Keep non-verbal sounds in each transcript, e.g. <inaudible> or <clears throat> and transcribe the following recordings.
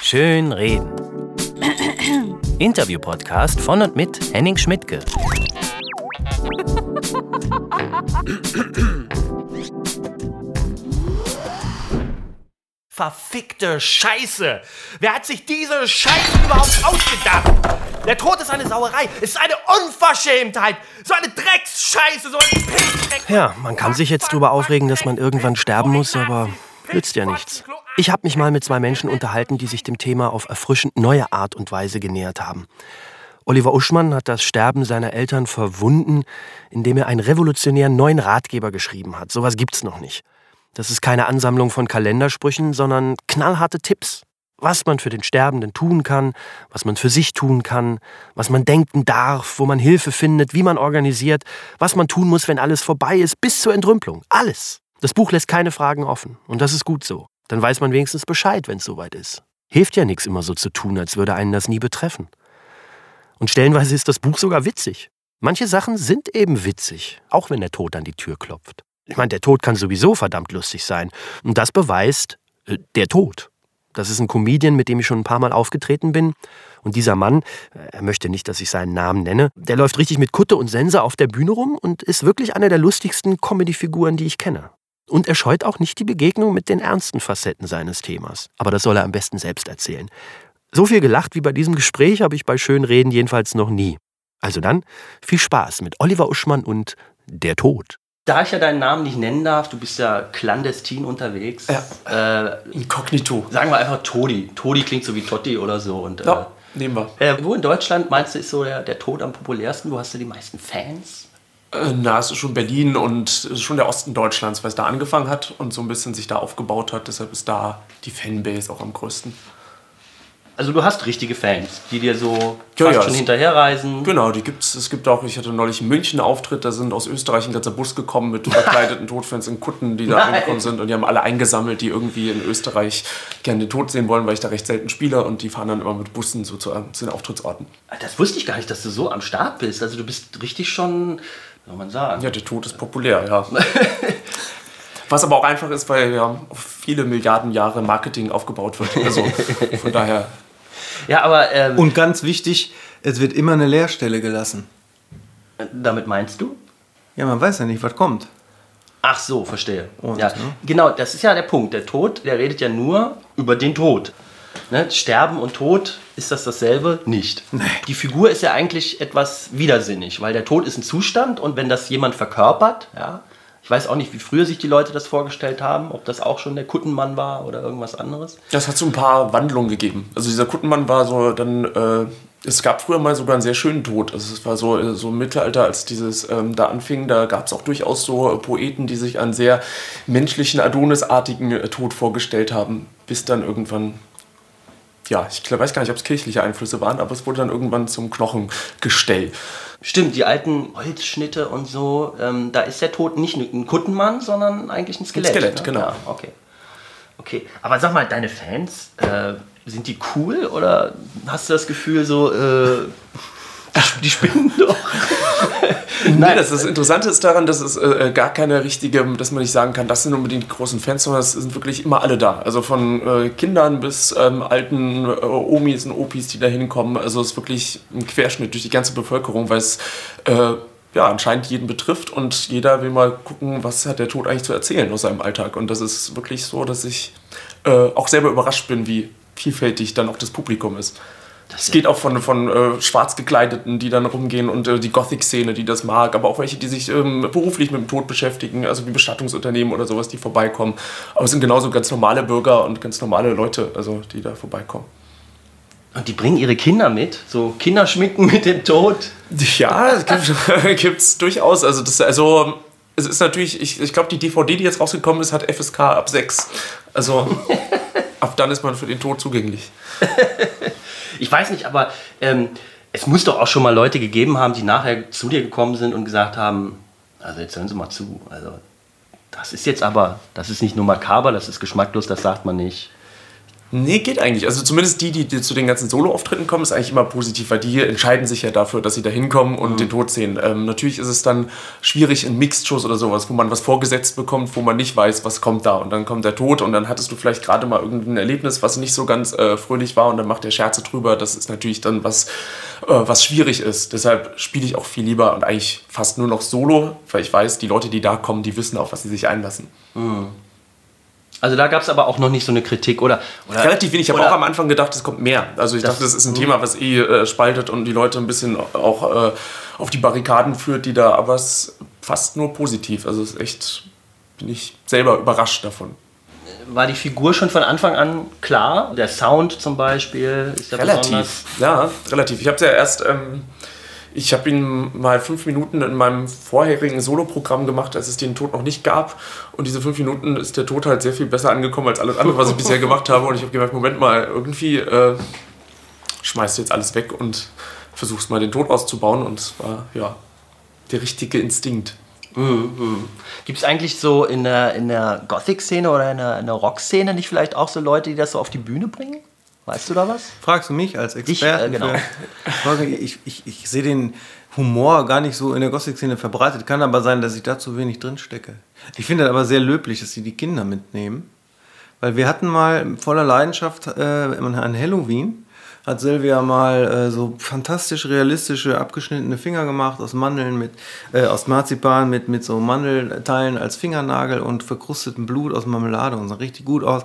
Schön reden. Interview-Podcast von und mit Henning Schmidtke. Verfickte Scheiße! Wer hat sich diese Scheiße überhaupt ausgedacht? Der Tod ist eine Sauerei, ist eine Unverschämtheit, so eine Drecksscheiße, so ein. Ja, man kann sich jetzt drüber aufregen, dass man irgendwann sterben muss, aber nützt ja nichts. Ich habe mich mal mit zwei Menschen unterhalten, die sich dem Thema auf erfrischend neue Art und Weise genähert haben. Oliver Uschmann hat das Sterben seiner Eltern verwunden, indem er einen revolutionären neuen Ratgeber geschrieben hat. Sowas gibt's noch nicht. Das ist keine Ansammlung von Kalendersprüchen, sondern knallharte Tipps. Was man für den Sterbenden tun kann, was man für sich tun kann, was man denken darf, wo man Hilfe findet, wie man organisiert, was man tun muss, wenn alles vorbei ist, bis zur Entrümpelung. Alles. Das Buch lässt keine Fragen offen. Und das ist gut so. Dann weiß man wenigstens Bescheid, wenn es soweit ist. Hilft ja nichts, immer so zu tun, als würde einen das nie betreffen. Und stellenweise ist das Buch sogar witzig. Manche Sachen sind eben witzig, auch wenn der Tod an die Tür klopft. Ich meine, der Tod kann sowieso verdammt lustig sein. Und das beweist äh, der Tod. Das ist ein Comedian, mit dem ich schon ein paar Mal aufgetreten bin. Und dieser Mann, äh, er möchte nicht, dass ich seinen Namen nenne, der läuft richtig mit Kutte und Sense auf der Bühne rum und ist wirklich einer der lustigsten Comedy-Figuren, die ich kenne. Und er scheut auch nicht die Begegnung mit den ernsten Facetten seines Themas. Aber das soll er am besten selbst erzählen. So viel gelacht wie bei diesem Gespräch habe ich bei Schönreden jedenfalls noch nie. Also dann, viel Spaß mit Oliver Uschmann und Der Tod. Da ich ja deinen Namen nicht nennen darf, du bist ja clandestin unterwegs. Ja. Äh, Inkognito. Sagen wir einfach Todi. Todi klingt so wie Totti oder so. Und, ja, äh, nehmen wir. Äh, wo in Deutschland meinst du, ist so der, der Tod am populärsten? Wo hast du die meisten Fans? Äh, na, es ist schon Berlin und es ist schon der Osten Deutschlands, weil es da angefangen hat und so ein bisschen sich da aufgebaut hat. Deshalb ist da die Fanbase auch am größten. Also du hast richtige Fans, die dir so ja, fast ja, schon hinterherreisen. Genau, die gibt's. Es gibt auch, ich hatte neulich in München einen Auftritt, da sind aus Österreich ein ganzer Bus gekommen mit <laughs> verkleideten Todfans in Kutten, die da Nein. angekommen sind und die haben alle eingesammelt, die irgendwie in Österreich gerne den Tod sehen wollen, weil ich da recht selten spiele und die fahren dann immer mit Bussen so zu, zu den Auftrittsorten. Das wusste ich gar nicht, dass du so am Start bist. Also du bist richtig schon, soll man sagen. Ja, der Tod ist populär, ja. <laughs> Was aber auch einfach ist, weil ja auf viele Milliarden Jahre Marketing aufgebaut wird. Also von daher ja, aber. Ähm, Und ganz wichtig, es wird immer eine Leerstelle gelassen. Damit meinst du? Ja, man weiß ja nicht, was kommt. Ach so, verstehe. Und, ja, ne? Genau, das ist ja der Punkt. Der Tod, der redet ja nur über den Tod. Ne? Sterben und Tod, ist das dasselbe? Nicht. Nee. Die Figur ist ja eigentlich etwas widersinnig, weil der Tod ist ein Zustand und wenn das jemand verkörpert, ja, ich weiß auch nicht, wie früher sich die Leute das vorgestellt haben, ob das auch schon der Kuttenmann war oder irgendwas anderes. Das hat so ein paar Wandlungen gegeben. Also dieser Kuttenmann war so dann, äh, es gab früher mal sogar einen sehr schönen Tod. Also es war so, äh, so im Mittelalter, als dieses ähm, da anfing, da gab es auch durchaus so äh, Poeten, die sich einen sehr menschlichen, Adonisartigen äh, Tod vorgestellt haben, bis dann irgendwann ja, ich weiß gar nicht, ob es kirchliche Einflüsse waren, aber es wurde dann irgendwann zum Knochengestell. Stimmt, die alten Holzschnitte und so, ähm, da ist der Tod nicht ein Kuttenmann, sondern eigentlich ein Skelett. Ein Skelett, ne? genau. Ja, okay. Okay, aber sag mal, deine Fans, äh, sind die cool oder hast du das Gefühl so, äh, <laughs> die spinnen doch? <laughs> Nein, das, das Interessante ist daran, dass es äh, gar keine richtige, dass man nicht sagen kann, das sind unbedingt die großen Fans, sondern es sind wirklich immer alle da. Also von äh, Kindern bis ähm, alten äh, Omis und Opis, die da hinkommen. Also es ist wirklich ein Querschnitt durch die ganze Bevölkerung, weil es äh, ja, anscheinend jeden betrifft und jeder will mal gucken, was hat der Tod eigentlich zu erzählen aus seinem Alltag. Und das ist wirklich so, dass ich äh, auch selber überrascht bin, wie vielfältig dann auch das Publikum ist. Es geht auch von, von äh, schwarz gekleideten, die dann rumgehen und äh, die Gothic-Szene, die das mag, aber auch welche, die sich ähm, beruflich mit dem Tod beschäftigen, also wie Bestattungsunternehmen oder sowas, die vorbeikommen. Aber es sind genauso ganz normale Bürger und ganz normale Leute, also die da vorbeikommen. Und die bringen ihre Kinder mit, so Kinderschminken mit dem Tod. Ja, gibt <laughs> es durchaus. Also, das, also es ist natürlich, ich, ich glaube, die DVD, die jetzt rausgekommen ist, hat FSK ab 6. Also <laughs> ab dann ist man für den Tod zugänglich. <laughs> Ich weiß nicht, aber ähm, es muss doch auch schon mal Leute gegeben haben, die nachher zu dir gekommen sind und gesagt haben, also jetzt hören Sie mal zu, also das ist jetzt aber, das ist nicht nur makaber, das ist geschmacklos, das sagt man nicht. Nee, geht eigentlich. Also zumindest die, die, die zu den ganzen Solo-Auftritten kommen, ist eigentlich immer positiv, weil die entscheiden sich ja dafür, dass sie da hinkommen und mhm. den Tod sehen. Ähm, natürlich ist es dann schwierig in Mixed-Shows oder sowas, wo man was vorgesetzt bekommt, wo man nicht weiß, was kommt da. Und dann kommt der Tod und dann hattest du vielleicht gerade mal irgendein Erlebnis, was nicht so ganz äh, fröhlich war und dann macht der Scherze drüber. Das ist natürlich dann was, äh, was schwierig ist. Deshalb spiele ich auch viel lieber und eigentlich fast nur noch Solo, weil ich weiß, die Leute, die da kommen, die wissen, auf was sie sich einlassen. Mhm. Also da gab es aber auch noch nicht so eine Kritik oder, oder relativ wenig. Ich habe auch am Anfang gedacht, es kommt mehr. Also ich das, dachte, das ist ein Thema, was eh äh, spaltet und die Leute ein bisschen auch äh, auf die Barrikaden führt, die da, aber es ist fast nur positiv. Also es ist echt, bin ich selber überrascht davon. War die Figur schon von Anfang an klar? Der Sound zum Beispiel ist ja relativ. Besonders? Ja, relativ. Ich habe es ja erst ähm, ich habe ihn mal fünf Minuten in meinem vorherigen Soloprogramm gemacht, als es den Tod noch nicht gab. Und diese fünf Minuten ist der Tod halt sehr viel besser angekommen als alles andere, was ich bisher gemacht habe. Und ich habe gemerkt, Moment mal, irgendwie äh, schmeißt jetzt alles weg und versuchst mal den Tod auszubauen. Und es war ja der richtige Instinkt. Mhm. Gibt es eigentlich so in der, in der Gothic-Szene oder in der, in der Rock-Szene nicht vielleicht auch so Leute, die das so auf die Bühne bringen? Weißt du da was? Fragst du mich als Experten? Ich, äh, genau. Für, ich, ich, ich sehe den Humor gar nicht so in der Gothic-Szene verbreitet. Kann aber sein, dass ich da zu wenig drin stecke. Ich finde aber sehr löblich, dass sie die Kinder mitnehmen. Weil wir hatten mal voller Leidenschaft äh, an Halloween, hat Silvia mal äh, so fantastisch realistische abgeschnittene Finger gemacht aus Mandeln mit äh, aus Marzipan mit mit so Mandelteilen als Fingernagel und verkrustetem Blut aus Marmelade und sah richtig gut aus.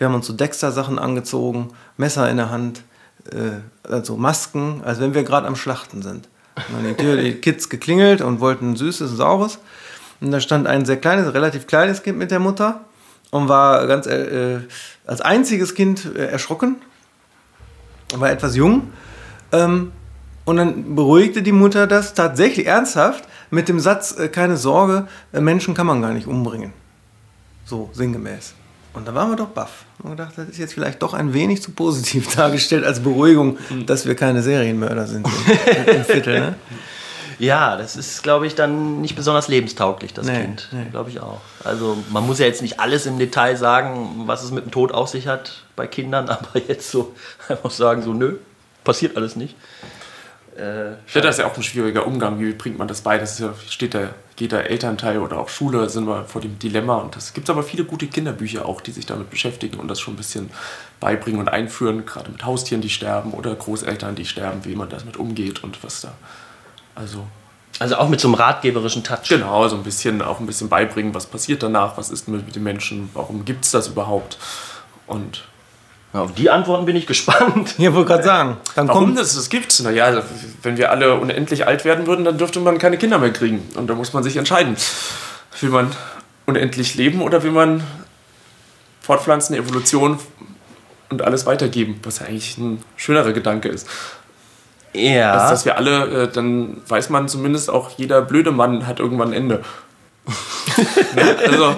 Wir haben uns so Dexter-Sachen angezogen, Messer in der Hand, äh, also Masken, als wenn wir gerade am Schlachten sind. Und an die Tür die Kids geklingelt und wollten süßes, saures. Und da stand ein sehr kleines, relativ kleines Kind mit der Mutter und war ganz äh, als einziges Kind äh, erschrocken, war etwas jung. Ähm, und dann beruhigte die Mutter das tatsächlich ernsthaft mit dem Satz, äh, keine Sorge, äh, Menschen kann man gar nicht umbringen. So sinngemäß. Und da waren wir doch baff. Und gedacht, das ist jetzt vielleicht doch ein wenig zu positiv <laughs> dargestellt als Beruhigung, dass wir keine Serienmörder sind im, im Viertel. Ne? <laughs> Ja, das ist, glaube ich, dann nicht besonders lebenstauglich, das nee, Kind. Nee. Glaube ich auch. Also man muss ja jetzt nicht alles im Detail sagen, was es mit dem Tod auf sich hat bei Kindern, <laughs> aber jetzt so einfach sagen, so nö, passiert alles nicht. Äh, ich finde das ja auch ein schwieriger Umgang. Wie bringt man das bei? Das ja, steht der, geht der Elternteil oder auch Schule, sind wir vor dem Dilemma. Und es gibt aber viele gute Kinderbücher auch, die sich damit beschäftigen und das schon ein bisschen beibringen und einführen, gerade mit Haustieren, die sterben oder Großeltern, die sterben, wie man damit umgeht und was da. Also. Also auch mit so einem ratgeberischen Touch. Genau, so ein bisschen, auch ein bisschen beibringen, was passiert danach, was ist mit, mit den Menschen, warum gibt es das überhaupt? Und auf die Antworten bin ich gespannt. <laughs> Ja, wollte gerade sagen. Dann Warum kommt das, das gibt es? Naja, wenn wir alle unendlich alt werden würden, dann dürfte man keine Kinder mehr kriegen. Und da muss man sich entscheiden. Will man unendlich leben oder will man fortpflanzen, Evolution und alles weitergeben? Was ja eigentlich ein schönerer Gedanke ist. Ja. Dass, dass wir alle, äh, dann weiß man zumindest auch, jeder blöde Mann hat irgendwann ein Ende. <laughs> also,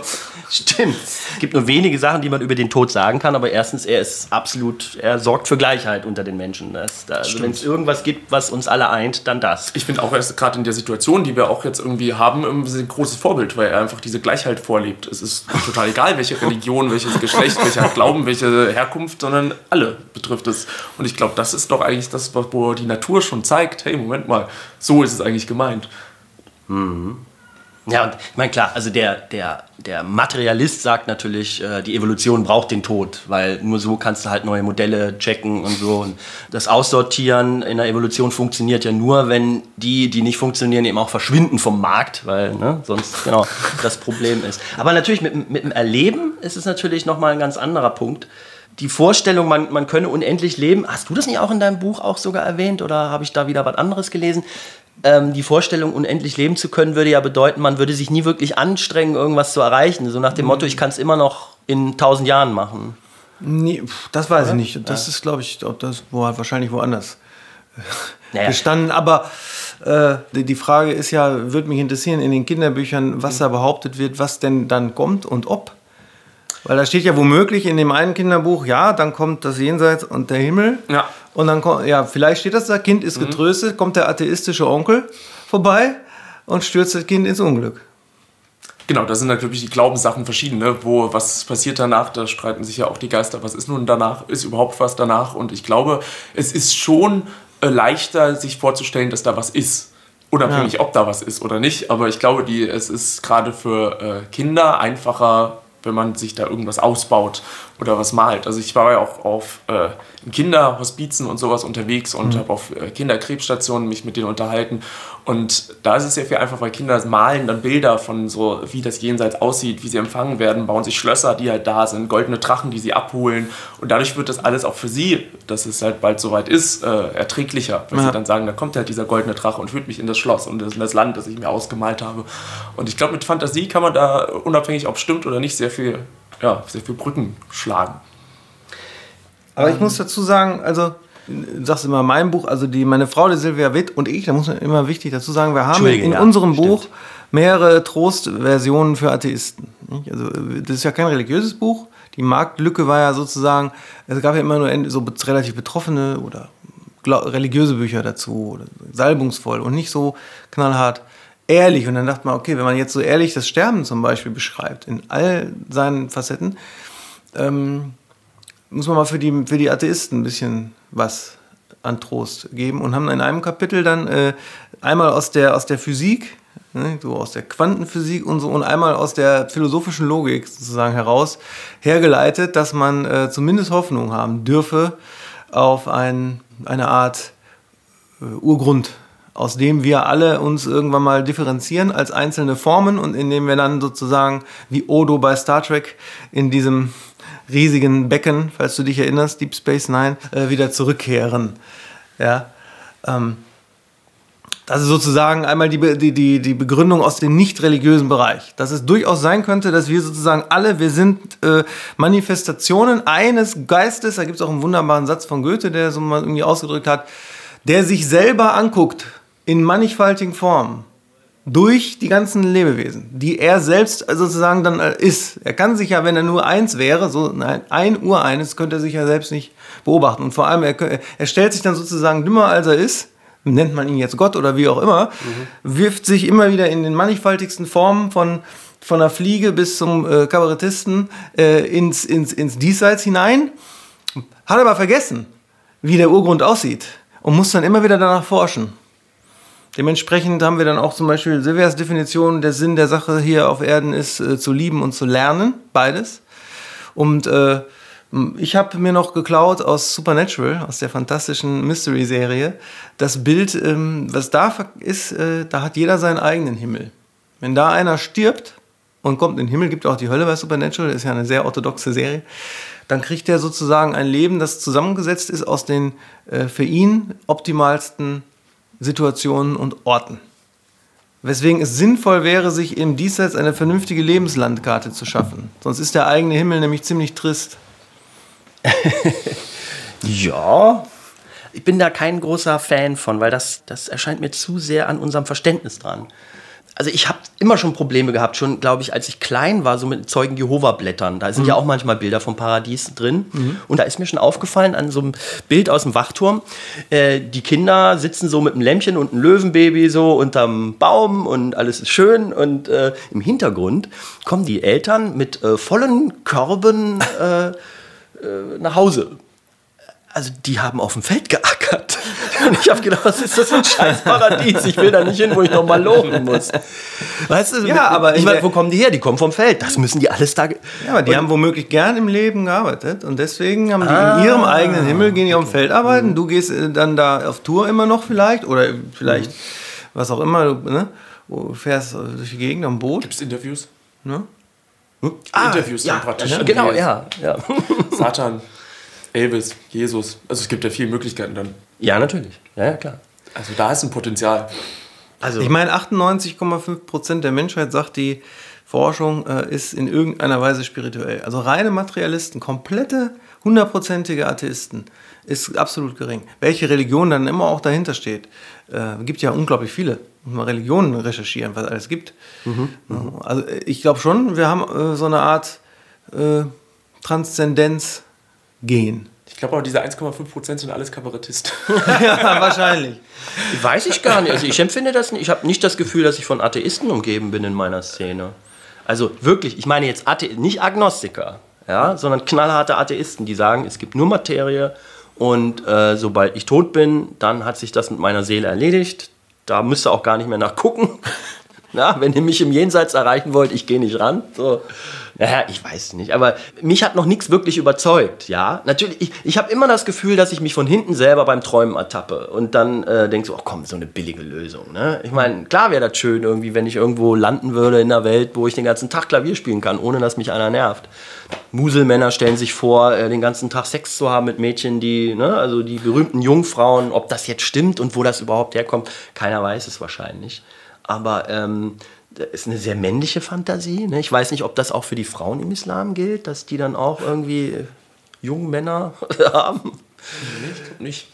<laughs> Stimmt. Es gibt nur wenige Sachen, die man über den Tod sagen kann, aber erstens, er ist absolut, er sorgt für Gleichheit unter den Menschen. Das, also wenn es irgendwas gibt, was uns alle eint, dann das. Ich finde auch erst gerade in der Situation, die wir auch jetzt irgendwie haben, ein großes Vorbild, weil er einfach diese Gleichheit vorlebt. Es ist total egal, welche Religion, welches Geschlecht, <laughs> welcher Glauben, welche Herkunft, sondern alle betrifft es. Und ich glaube, das ist doch eigentlich das, wo die Natur schon zeigt, hey, Moment mal, so ist es eigentlich gemeint. Mhm. Ja, und ich meine, klar, also der, der, der Materialist sagt natürlich, äh, die Evolution braucht den Tod, weil nur so kannst du halt neue Modelle checken und so. Und das Aussortieren in der Evolution funktioniert ja nur, wenn die, die nicht funktionieren, eben auch verschwinden vom Markt, weil ne, sonst genau das Problem ist. Aber natürlich mit, mit dem Erleben ist es natürlich nochmal ein ganz anderer Punkt. Die Vorstellung, man, man könne unendlich leben, hast du das nicht auch in deinem Buch auch sogar erwähnt oder habe ich da wieder was anderes gelesen? ähm, die Vorstellung, unendlich leben zu können, würde ja bedeuten, man würde sich nie wirklich anstrengen, irgendwas zu erreichen. So nach dem Motto, ich kann es immer noch in tausend Jahren machen. Nee, das weiß ich nicht. Das ja. ist, glaube ich, das wo, wahrscheinlich woanders <laughs> naja. gestanden. Aber äh, die Frage ist ja, würde mich interessieren in den Kinderbüchern, was da behauptet wird, was denn dann kommt und ob. Weil da steht ja womöglich in dem einen Kinderbuch, ja, dann kommt das Jenseits und der Himmel. Ja. Und dann kommt, ja, vielleicht steht das da, Kind ist mhm. getröstet, mhm. kommt der atheistische Onkel vorbei und stürzt das Kind ins Unglück. Genau, da sind natürlich die Glaubenssachen verschiedene. Wo, was passiert danach? Da streiten sich ja auch die Geister. Was ist nun danach? Ist überhaupt was danach? Und ich glaube, es ist schon äh, leichter, sich vorzustellen, dass da was ist. Unabhängig, ja. ob da was ist oder nicht. Aber ich glaube, die, es ist gerade für äh, Kinder einfacher, wenn man sich da irgendwas ausbaut oder was malt. Also ich war ja auch auf äh, Kinderhospizen und sowas unterwegs und mhm. habe auf äh, Kinderkrebsstationen mich mit denen unterhalten. Und da ist es sehr viel einfacher, weil Kinder malen dann Bilder von so, wie das Jenseits aussieht, wie sie empfangen werden, bauen sich Schlösser, die halt da sind, goldene Drachen, die sie abholen. Und dadurch wird das alles auch für sie, dass es halt bald soweit ist, äh, erträglicher. Weil ja. sie dann sagen, da kommt halt dieser goldene Drache und führt mich in das Schloss und in das Land, das ich mir ausgemalt habe. Und ich glaube, mit Fantasie kann man da, unabhängig ob stimmt oder nicht, sehr viel, ja, sehr viel Brücken schlagen. Aber ich muss dazu sagen, also du sagst immer mein Buch, also die meine Frau, die Silvia Witt und ich, da muss man immer wichtig dazu sagen, wir haben in ja, unserem stimmt. Buch mehrere Trostversionen für Atheisten. Also das ist ja kein religiöses Buch. Die Marktlücke war ja sozusagen, es gab ja immer nur so relativ betroffene oder religiöse Bücher dazu, oder salbungsvoll und nicht so knallhart ehrlich. Und dann dachte man, okay, wenn man jetzt so ehrlich das Sterben zum Beispiel beschreibt, in all seinen Facetten, ähm, muss man mal für die, für die Atheisten ein bisschen was an Trost geben und haben in einem Kapitel dann äh, einmal aus der, aus der Physik, ne, so aus der Quantenphysik und so und einmal aus der philosophischen Logik sozusagen heraus hergeleitet, dass man äh, zumindest Hoffnung haben dürfe auf ein, eine Art äh, Urgrund, aus dem wir alle uns irgendwann mal differenzieren als einzelne Formen und in dem wir dann sozusagen wie Odo bei Star Trek in diesem riesigen Becken, falls du dich erinnerst, Deep Space Nine, äh, wieder zurückkehren. Ja, ähm, das ist sozusagen einmal die, die, die, die Begründung aus dem nicht religiösen Bereich. Dass es durchaus sein könnte, dass wir sozusagen alle, wir sind äh, Manifestationen eines Geistes, da gibt es auch einen wunderbaren Satz von Goethe, der so mal irgendwie ausgedrückt hat, der sich selber anguckt in mannigfaltigen Formen durch die ganzen Lebewesen, die er selbst sozusagen dann äh, ist. Er kann sich ja, wenn er nur eins wäre, so nein, ein Ureines, könnte er sich ja selbst nicht beobachten. Und vor allem, er, er stellt sich dann sozusagen dümmer, als er ist, nennt man ihn jetzt Gott oder wie auch immer, mhm. wirft sich immer wieder in den mannigfaltigsten Formen von, von der Fliege bis zum äh, Kabarettisten äh, ins, ins, ins Diesseits hinein, hat aber vergessen, wie der Urgrund aussieht und muss dann immer wieder danach forschen. Dementsprechend haben wir dann auch zum Beispiel Silvias Definition, der Sinn der Sache hier auf Erden ist, äh, zu lieben und zu lernen, beides. Und äh, ich habe mir noch geklaut aus Supernatural, aus der fantastischen Mystery-Serie, das Bild, ähm, was da ist, äh, da hat jeder seinen eigenen Himmel. Wenn da einer stirbt und kommt in den Himmel, gibt auch die Hölle bei Supernatural, ist ja eine sehr orthodoxe Serie, dann kriegt er sozusagen ein Leben, das zusammengesetzt ist aus den äh, für ihn optimalsten Situationen und Orten. Weswegen es sinnvoll wäre, sich im Diesseits eine vernünftige Lebenslandkarte zu schaffen. Sonst ist der eigene Himmel nämlich ziemlich trist. <laughs> ja, ich bin da kein großer Fan von, weil das, das erscheint mir zu sehr an unserem Verständnis dran also ich habe immer schon Probleme gehabt, schon glaube ich, als ich klein war, so mit Zeugen Jehova-Blättern. Da sind mhm. ja auch manchmal Bilder vom Paradies drin. Mhm. Und da ist mir schon aufgefallen an so einem Bild aus dem Wachturm, äh, die Kinder sitzen so mit einem Lämpchen und einem Löwenbaby so unterm Baum und alles ist schön. Und äh, im Hintergrund kommen die Eltern mit äh, vollen Körben äh, äh, nach Hause also die haben auf dem Feld geackert. Und <laughs> ich habe gedacht, was ist das für ein scheiß Paradies? Ich will da nicht hin, wo ich nochmal loben muss. Weißt du, ja, aber ich meine, wo kommen die her? Die kommen vom Feld. Das müssen die alles da. Ja, aber die haben womöglich gern im Leben gearbeitet und deswegen haben die ah, in ihrem eigenen Himmel gehen die okay. auf dem Feld arbeiten. Mhm. Du gehst äh, dann da auf Tour immer noch vielleicht oder vielleicht mhm. was auch immer. Ne? Du fährst durch die Gegend am Boot. Gibt es Interviews? Ne? Hm? Ah, Interviews ja, dann praktisch. Genau, ja, ja. Satan. Elvis, Jesus. Also es gibt ja viele Möglichkeiten dann. Ja, natürlich. Ja, ja, klar. Also da ist ein Potenzial. Also ich meine, 98,5 Prozent der Menschheit sagt die Forschung äh, ist in irgendeiner Weise spirituell. Also reine Materialisten, komplette, hundertprozentige Atheisten ist absolut gering. Welche Religion dann immer auch dahinter steht, äh, gibt ja unglaublich viele. Muss mal Religionen recherchieren, was alles gibt. Mhm. Also ich glaube schon, wir haben äh, so eine Art äh, Transzendenz gehen. Ich glaube auch, diese 1,5% sind alles Kabarettisten. <laughs> ja, wahrscheinlich. Weiß ich gar nicht. Also ich empfinde das nicht. Ich habe nicht das Gefühl, dass ich von Atheisten umgeben bin in meiner Szene. Also wirklich, ich meine jetzt Athe nicht Agnostiker, ja, sondern knallharte Atheisten, die sagen, es gibt nur Materie und äh, sobald ich tot bin, dann hat sich das mit meiner Seele erledigt. Da müsst ihr auch gar nicht mehr nachgucken. <laughs> Na, wenn ihr mich im Jenseits erreichen wollt, ich gehe nicht ran. So. Naja, ich weiß nicht, aber mich hat noch nichts wirklich überzeugt, ja. Natürlich, ich, ich habe immer das Gefühl, dass ich mich von hinten selber beim Träumen ertappe und dann äh, denke so, ach komm, so eine billige Lösung, ne? Ich meine, klar wäre das schön irgendwie, wenn ich irgendwo landen würde in einer Welt, wo ich den ganzen Tag Klavier spielen kann, ohne dass mich einer nervt. Muselmänner stellen sich vor, äh, den ganzen Tag Sex zu haben mit Mädchen, die, ne, also die berühmten Jungfrauen, ob das jetzt stimmt und wo das überhaupt herkommt, keiner weiß es wahrscheinlich. Aber ähm, ist eine sehr männliche Fantasie. Ne? Ich weiß nicht, ob das auch für die Frauen im Islam gilt, dass die dann auch irgendwie junge Männer <laughs> haben. Nee, ich glaube nicht.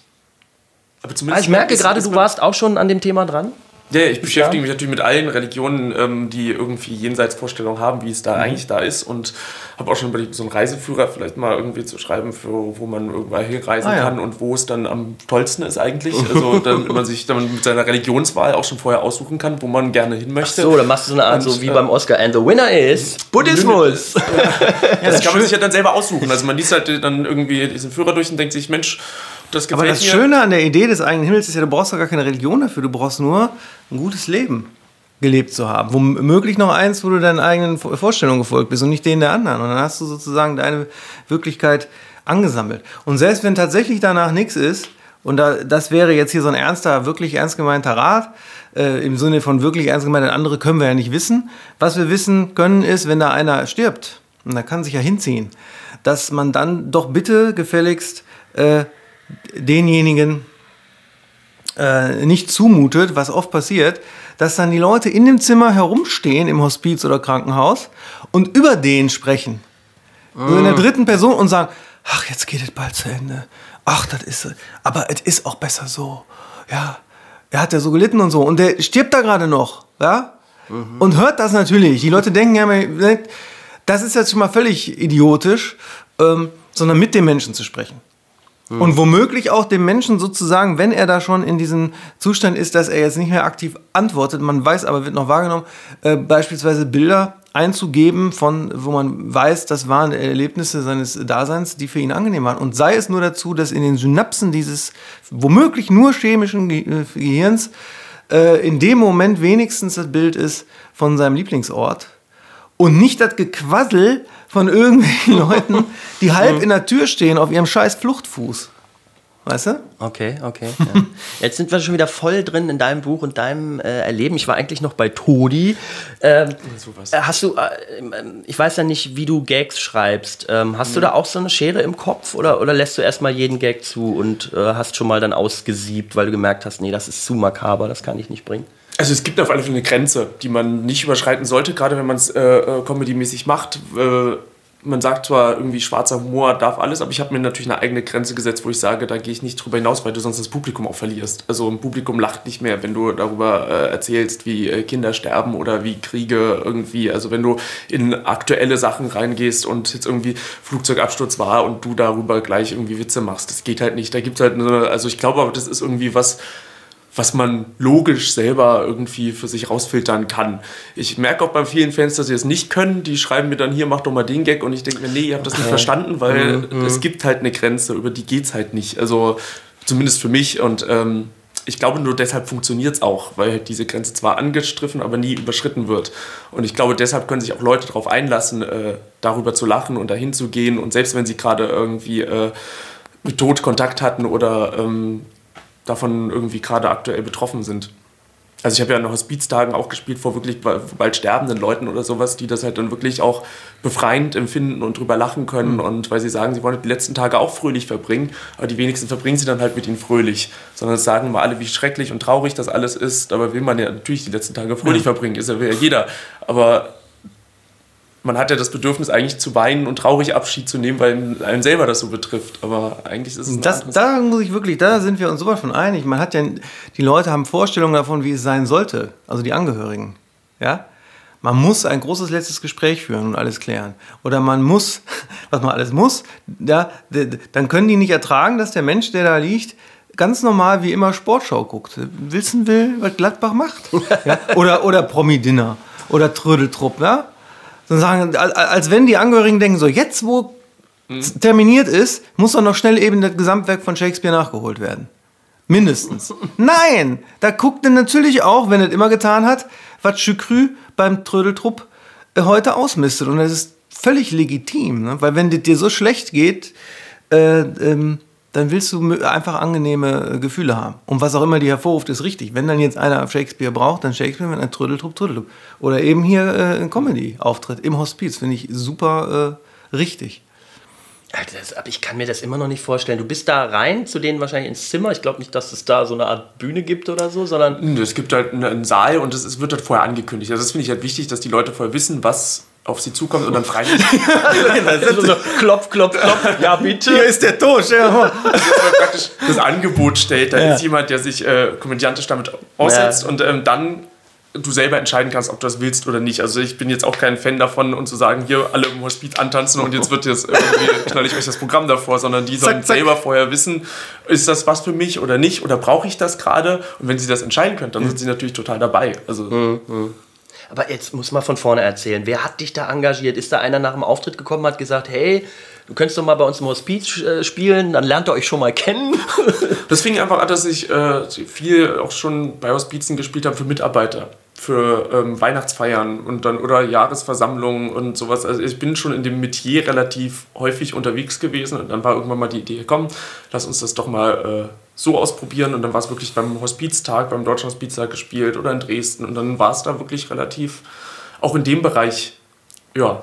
Aber zumindest also ich merke gerade, du warst auch schon an dem Thema dran. Ja, ich beschäftige mich natürlich mit allen Religionen, ähm, die irgendwie Jenseitsvorstellungen haben, wie es da mhm. eigentlich da ist und habe auch schon überlegt, so einen Reiseführer vielleicht mal irgendwie zu schreiben, für, wo man irgendwann hinreisen ah, ja. kann und wo es dann am tollsten ist eigentlich. Also <laughs> damit man sich dann mit seiner Religionswahl auch schon vorher aussuchen kann, wo man gerne hin möchte. Ach so, dann machst du so eine Art, und, so wie äh, beim Oscar. And the winner is Buddhismus. ja, das, das <laughs> kann man sich ja dann selber aussuchen. Also man liest halt dann irgendwie diesen Führer durch und denkt sich, Mensch, das Aber das mir. Schöne an der Idee des eigenen Himmels ist ja, du brauchst doch gar keine Religion dafür, du brauchst nur ein gutes Leben gelebt zu haben. Womöglich noch eins, wo du deinen eigenen Vorstellungen gefolgt bist und nicht denen der anderen. Und dann hast du sozusagen deine Wirklichkeit angesammelt. Und selbst wenn tatsächlich danach nichts ist, und da, das wäre jetzt hier so ein ernster, wirklich ernst gemeinter Rat, äh, im Sinne von wirklich ernst gemeint, andere können wir ja nicht wissen. Was wir wissen können, ist, wenn da einer stirbt, und da kann sich ja hinziehen, dass man dann doch bitte gefälligst äh, denjenigen äh, nicht zumutet, was oft passiert, dass dann die Leute in dem Zimmer herumstehen im Hospiz oder Krankenhaus und über den sprechen. Mm. So in der mm. dritten Person und sagen, ach, jetzt geht es bald zu Ende. Ach, das ist, aber es ist auch besser so. Ja, er hat ja so gelitten und so. Und der stirbt da gerade noch, ja? Mhm. Und hört das natürlich. Die Leute denken ja, das ist jetzt schon mal völlig idiotisch, ähm, sondern mit dem Menschen zu sprechen. Mhm. Und womöglich auch dem Menschen sozusagen, wenn er da schon in diesem Zustand ist, dass er jetzt nicht mehr aktiv antwortet, man weiß aber, wird noch wahrgenommen, äh, beispielsweise Bilder einzugeben, von, wo man weiß, das waren Erlebnisse seines Daseins, die für ihn angenehm waren. Und sei es nur dazu, dass in den Synapsen dieses womöglich nur chemischen Ge äh, Gehirns äh, in dem Moment wenigstens das Bild ist von seinem Lieblingsort und nicht das Gequassel von irgendwelchen <laughs> Leuten, die halb mhm. in der Tür stehen auf ihrem scheiß Fluchtfuß. Weißt du? Okay, okay. Ja. Jetzt sind wir schon wieder voll drin in deinem Buch und deinem äh, Erleben. Ich war eigentlich noch bei Todi. Ähm, äh, hast du, äh, ich weiß ja nicht, wie du Gags schreibst. Ähm, hast mhm. du da auch so eine Schere im Kopf oder, oder lässt du erstmal jeden Gag zu und äh, hast schon mal dann ausgesiebt, weil du gemerkt hast, nee, das ist zu makaber, das kann ich nicht bringen? Also es gibt auf alle Fälle eine Grenze, die man nicht überschreiten sollte, gerade wenn man es äh, äh, comedymäßig macht. Äh, man sagt zwar irgendwie schwarzer Humor darf alles, aber ich habe mir natürlich eine eigene Grenze gesetzt, wo ich sage, da gehe ich nicht drüber hinaus, weil du sonst das Publikum auch verlierst. Also ein Publikum lacht nicht mehr, wenn du darüber äh, erzählst, wie äh, Kinder sterben oder wie Kriege irgendwie, also wenn du in aktuelle Sachen reingehst und jetzt irgendwie Flugzeugabsturz war und du darüber gleich irgendwie Witze machst, das geht halt nicht. Da gibt es halt eine, also ich glaube aber, das ist irgendwie was, was man logisch selber irgendwie für sich rausfiltern kann. Ich merke auch bei vielen Fans, dass sie es nicht können. Die schreiben mir dann hier, mach doch mal den Gag und ich denke mir, nee, ihr habt das nicht verstanden, weil mhm. es gibt halt eine Grenze, über die geht es halt nicht. Also zumindest für mich und ähm, ich glaube, nur deshalb funktioniert es auch, weil halt diese Grenze zwar angestriffen, aber nie überschritten wird. Und ich glaube, deshalb können sich auch Leute darauf einlassen, äh, darüber zu lachen und dahin zu gehen. Und selbst wenn sie gerade irgendwie äh, mit Tod Kontakt hatten oder ähm, davon irgendwie gerade aktuell betroffen sind. Also ich habe ja in Hospiztagen auch gespielt vor wirklich bald sterbenden Leuten oder sowas, die das halt dann wirklich auch befreiend empfinden und drüber lachen können mhm. und weil sie sagen, sie wollen die letzten Tage auch fröhlich verbringen, aber die wenigsten verbringen sie dann halt mit ihnen fröhlich, sondern es sagen mal alle, wie schrecklich und traurig das alles ist, aber will man ja natürlich die letzten Tage fröhlich ja. verbringen, ist ja jeder, aber man hat ja das Bedürfnis eigentlich zu weinen und traurig Abschied zu nehmen, weil einen selber das so betrifft. Aber eigentlich ist es das. Da muss ich wirklich, da sind wir uns sowas von einig. Man hat ja, die Leute haben Vorstellungen davon, wie es sein sollte. Also die Angehörigen, ja. Man muss ein großes letztes Gespräch führen und alles klären. Oder man muss, <laughs> was man alles muss, ja, dann können die nicht ertragen, dass der Mensch, der da liegt, ganz normal wie immer Sportschau guckt. Wissen will, was Gladbach macht. Ja? <laughs> Oder, oder Promi-Dinner. Oder Trödeltrupp, ja. Sagen, als wenn die Angehörigen denken, so jetzt wo mhm. terminiert ist, muss doch noch schnell eben das Gesamtwerk von Shakespeare nachgeholt werden. Mindestens. <laughs> Nein, da guckt er natürlich auch, wenn er es immer getan hat, was Chükrü beim Trödeltrupp äh, heute ausmistet. Und das ist völlig legitim, ne? weil wenn es dir so schlecht geht, äh, ähm, dann willst du einfach angenehme äh, Gefühle haben. Und was auch immer die hervorruft, ist richtig. Wenn dann jetzt einer Shakespeare braucht, dann Shakespeare, wenn ein Trödeltrupp, Trödeltrupp. Oder eben hier äh, ein Comedy-Auftritt im Hospiz, finde ich super äh, richtig. Das, aber ich kann mir das immer noch nicht vorstellen. Du bist da rein zu denen wahrscheinlich ins Zimmer. Ich glaube nicht, dass es da so eine Art Bühne gibt oder so, sondern. Es gibt halt einen Saal und es wird halt vorher angekündigt. Also das finde ich halt wichtig, dass die Leute vorher wissen, was auf sie zukommt und dann freiwillig. <laughs> so, so, klopf, klopf, klopf. Ja, bitte. Hier ist der Tosch. Ja. praktisch das Angebot stellt. Da ja. ist jemand, der sich äh, komödiantisch damit aussetzt ja. und ähm, dann du selber entscheiden kannst, ob du das willst oder nicht. Also ich bin jetzt auch kein Fan davon, und zu sagen, hier alle im Hospiz antanzen und jetzt wird jetzt irgendwie knall ich euch das Programm davor, sondern die sollen zack, zack. selber vorher wissen, ist das was für mich oder nicht oder brauche ich das gerade? Und wenn sie das entscheiden können, dann sind sie natürlich total dabei. Also mhm. Aber jetzt muss man von vorne erzählen. Wer hat dich da engagiert? Ist da einer nach dem Auftritt gekommen, hat gesagt, hey, du könntest doch mal bei uns im Hospiz äh, spielen, dann lernt ihr euch schon mal kennen. <laughs> das fing einfach an, dass ich äh, viel auch schon bei Hospizen gespielt habe für Mitarbeiter für ähm, Weihnachtsfeiern und dann oder Jahresversammlungen und sowas. Also ich bin schon in dem Metier relativ häufig unterwegs gewesen und dann war irgendwann mal die Idee, komm, lass uns das doch mal äh, so ausprobieren und dann war es wirklich beim Hospiztag, beim Deutschen Hospiztag gespielt oder in Dresden und dann war es da wirklich relativ auch in dem Bereich, ja,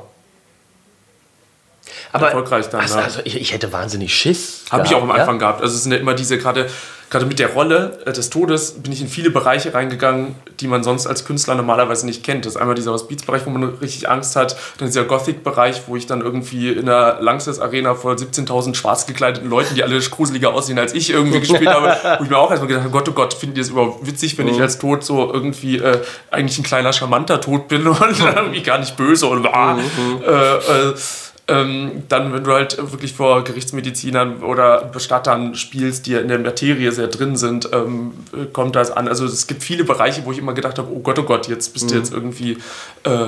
aber erfolgreich dann. Also, also ich, ich, hätte wahnsinnig Schiss. Habe ich auch am Anfang ja? gehabt. Also es sind ja immer diese gerade gerade mit der Rolle äh, des Todes bin ich in viele Bereiche reingegangen, die man sonst als Künstler normalerweise nicht kennt. Das ist einmal dieser Hospizbereich, wo man richtig Angst hat, dann dieser Gothic-Bereich, wo ich dann irgendwie in der Langsess Arena vor 17.000 schwarz gekleideten Leuten, die alle gruseliger aussehen als ich irgendwie gespielt habe, wo ich mir auch erstmal gedacht habe, Gott, oh Gott, findet ihr es überhaupt witzig, wenn ich mhm. als Tod so irgendwie äh, eigentlich ein kleiner charmanter Tod bin <laughs> und irgendwie gar nicht böse und ah, äh, äh, ähm, dann, wenn du halt wirklich vor Gerichtsmedizinern oder Bestattern spielst, die ja in der Materie sehr drin sind, ähm, kommt das an. Also es gibt viele Bereiche, wo ich immer gedacht habe, oh Gott, oh Gott, jetzt bist mhm. du jetzt irgendwie äh,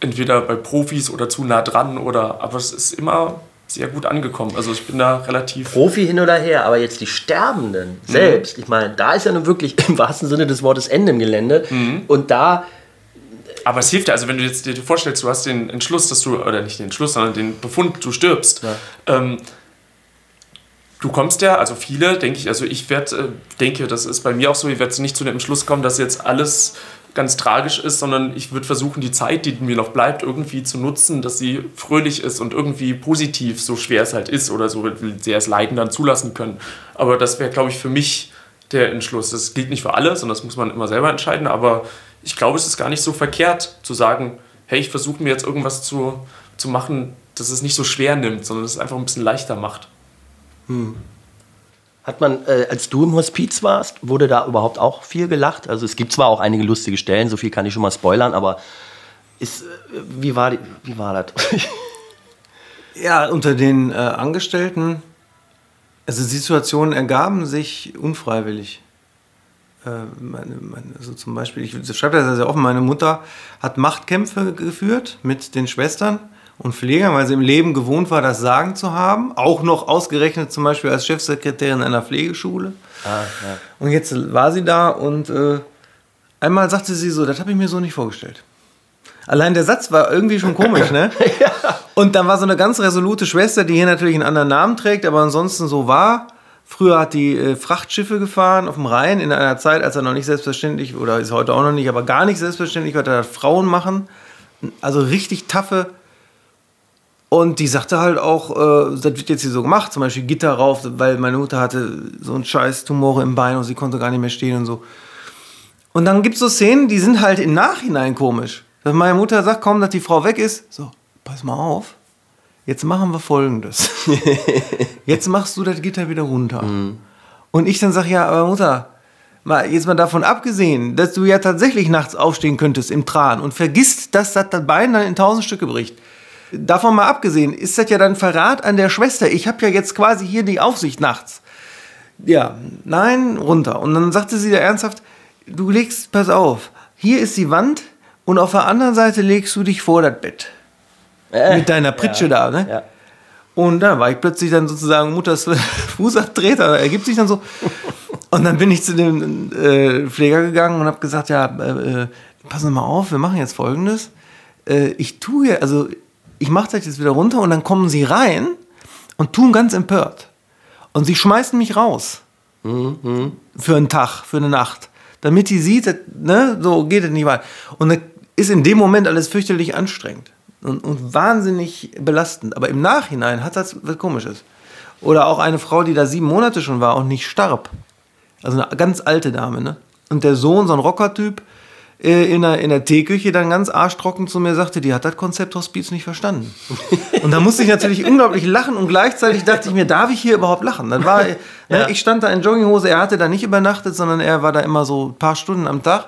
entweder bei Profis oder zu nah dran oder, aber es ist immer sehr gut angekommen. Also ich bin da relativ. Profi hin oder her, aber jetzt die Sterbenden mhm. selbst, ich meine, da ist ja nun wirklich im wahrsten Sinne des Wortes Ende im Gelände. Mhm. Und da aber es hilft ja, also wenn du jetzt dir vorstellst, du hast den Entschluss, dass du, oder nicht den Entschluss, sondern den Befund, du stirbst. Ja. Ähm, du kommst ja, also viele, denke ich, also ich werd, äh, denke, das ist bei mir auch so, ich werde nicht zu dem Entschluss kommen, dass jetzt alles ganz tragisch ist, sondern ich würde versuchen, die Zeit, die mir noch bleibt, irgendwie zu nutzen, dass sie fröhlich ist und irgendwie positiv, so schwer es halt ist oder so sehr es Leiden dann zulassen können. Aber das wäre, glaube ich, für mich der Entschluss. Das gilt nicht für alle, sondern das muss man immer selber entscheiden, aber ich glaube, es ist gar nicht so verkehrt zu sagen, hey, ich versuche mir jetzt irgendwas zu, zu machen, dass es nicht so schwer nimmt, sondern dass es einfach ein bisschen leichter macht. Hm. Hat man, äh, als du im Hospiz warst, wurde da überhaupt auch viel gelacht? Also es gibt zwar auch einige lustige Stellen, so viel kann ich schon mal spoilern, aber ist, äh, wie, war die, wie war das? <laughs> ja, unter den äh, Angestellten, also Situationen ergaben sich unfreiwillig. Äh, meine, meine, also zum Beispiel, ich schreibe das sehr offen, meine Mutter hat Machtkämpfe geführt mit den Schwestern und Pflegern, weil sie im Leben gewohnt war, das Sagen zu haben. Auch noch ausgerechnet zum Beispiel als Chefsekretärin einer Pflegeschule. Ah, ja. Und jetzt war sie da und äh, einmal sagte sie so, das habe ich mir so nicht vorgestellt. Allein der Satz war irgendwie schon komisch, ne? <laughs> ja. Und dann war so eine ganz resolute Schwester, die hier natürlich einen anderen Namen trägt, aber ansonsten so war. Früher hat die äh, Frachtschiffe gefahren auf dem Rhein in einer Zeit, als er noch nicht selbstverständlich, oder ist heute auch noch nicht, aber gar nicht selbstverständlich war, dass Frauen machen. Also richtig taffe. Und die sagte halt auch, äh, das wird jetzt hier so gemacht, zum Beispiel Gitter rauf, weil meine Mutter hatte so einen scheiß Tumore im Bein und sie konnte gar nicht mehr stehen und so. Und dann gibt es so Szenen, die sind halt im Nachhinein komisch. Dass meine Mutter sagt, komm, dass die Frau weg ist. So, pass mal auf jetzt machen wir folgendes. <laughs> jetzt machst du das Gitter wieder runter. Mhm. Und ich dann sage, ja, aber Mutter, mal, jetzt mal davon abgesehen, dass du ja tatsächlich nachts aufstehen könntest im Tran und vergisst, dass das, Bein dann in tausend Stücke bricht. Davon mal abgesehen, ist das ja dann Verrat an der Schwester. Ich habe ja jetzt quasi hier die Aufsicht nachts. Ja, nein, runter. Und dann sagte sie da ernsthaft, du legst, pass auf, hier ist die Wand und auf der anderen Seite legst du dich vor das Bett. Äh, mit deiner Pritsche ja, da, ne? Ja. Und da war ich plötzlich dann sozusagen Mutters <laughs> Fußabtreter, ergibt sich dann so. Und dann bin ich zu dem äh, Pfleger gegangen und habe gesagt, ja, äh, äh, passen Sie mal auf, wir machen jetzt Folgendes. Äh, ich tue hier, also ich mache das jetzt wieder runter und dann kommen Sie rein und tun ganz empört. Und Sie schmeißen mich raus. Mhm. Für einen Tag, für eine Nacht. Damit sie sieht, ne, so geht es nicht weiter. Und dann ist in dem Moment alles fürchterlich anstrengend und, und wahnsinnig belastend. Aber im Nachhinein hat das was Komisches. Oder auch eine Frau, die da sieben Monate schon war und nicht starb. Also eine ganz alte Dame, ne? Und der Sohn, so ein Rockertyp, äh, in der, in der Teeküche dann ganz arschtrocken zu mir sagte, die hat das Konzept Hospiz nicht verstanden. <laughs> Und da musste ich natürlich unglaublich lachen und gleichzeitig dachte ich mir, darf ich hier überhaupt lachen? Dann war, <laughs> ne, ja. ich stand da in Jogginghose, er hatte da nicht übernachtet, sondern er war da immer so ein paar Stunden am Tag.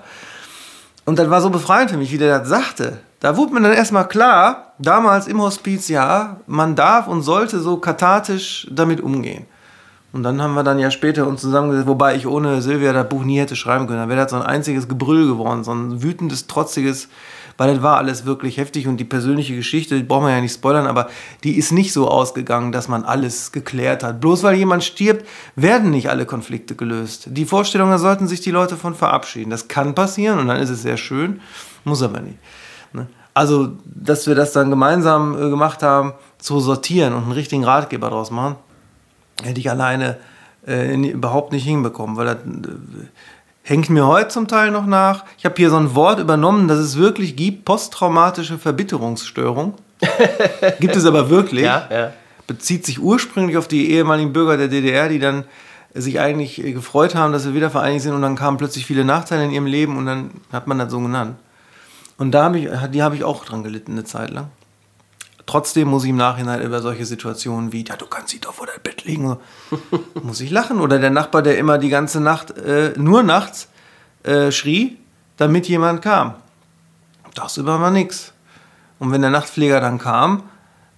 Und das war so befreiend für mich, wie der das sagte. Da wurde mir dann erstmal klar, damals im Hospiz, ja, man darf und sollte so kathartisch damit umgehen. Und dann haben wir dann ja später uns zusammengesetzt, wobei ich ohne Silvia das Buch nie hätte schreiben können. Da wäre das so ein einziges Gebrüll geworden, so ein wütendes, trotziges, weil das war alles wirklich heftig und die persönliche Geschichte, die brauchen wir ja nicht spoilern, aber die ist nicht so ausgegangen, dass man alles geklärt hat. Bloß weil jemand stirbt, werden nicht alle Konflikte gelöst. Die Vorstellung, da sollten sich die Leute von verabschieden. Das kann passieren und dann ist es sehr schön, muss aber nicht. Ne? Also, dass wir das dann gemeinsam äh, gemacht haben, zu sortieren und einen richtigen Ratgeber daraus machen, hätte ich alleine äh, überhaupt nicht hinbekommen, weil das äh, hängt mir heute zum Teil noch nach. Ich habe hier so ein Wort übernommen, das es wirklich gibt, posttraumatische Verbitterungsstörung. <laughs> gibt es aber wirklich. Ja, ja. Bezieht sich ursprünglich auf die ehemaligen Bürger der DDR, die dann sich eigentlich gefreut haben, dass sie wieder vereinigt sind und dann kamen plötzlich viele Nachteile in ihrem Leben und dann hat man das so genannt. Und da habe ich, die habe ich auch dran gelitten eine Zeit lang. Trotzdem muss ich im Nachhinein über solche Situationen wie, ja, du kannst sie doch vor dein Bett legen, <laughs> muss ich lachen. Oder der Nachbar, der immer die ganze Nacht, äh, nur nachts, äh, schrie, damit jemand kam. Das über mal nix. Und wenn der Nachtpfleger dann kam,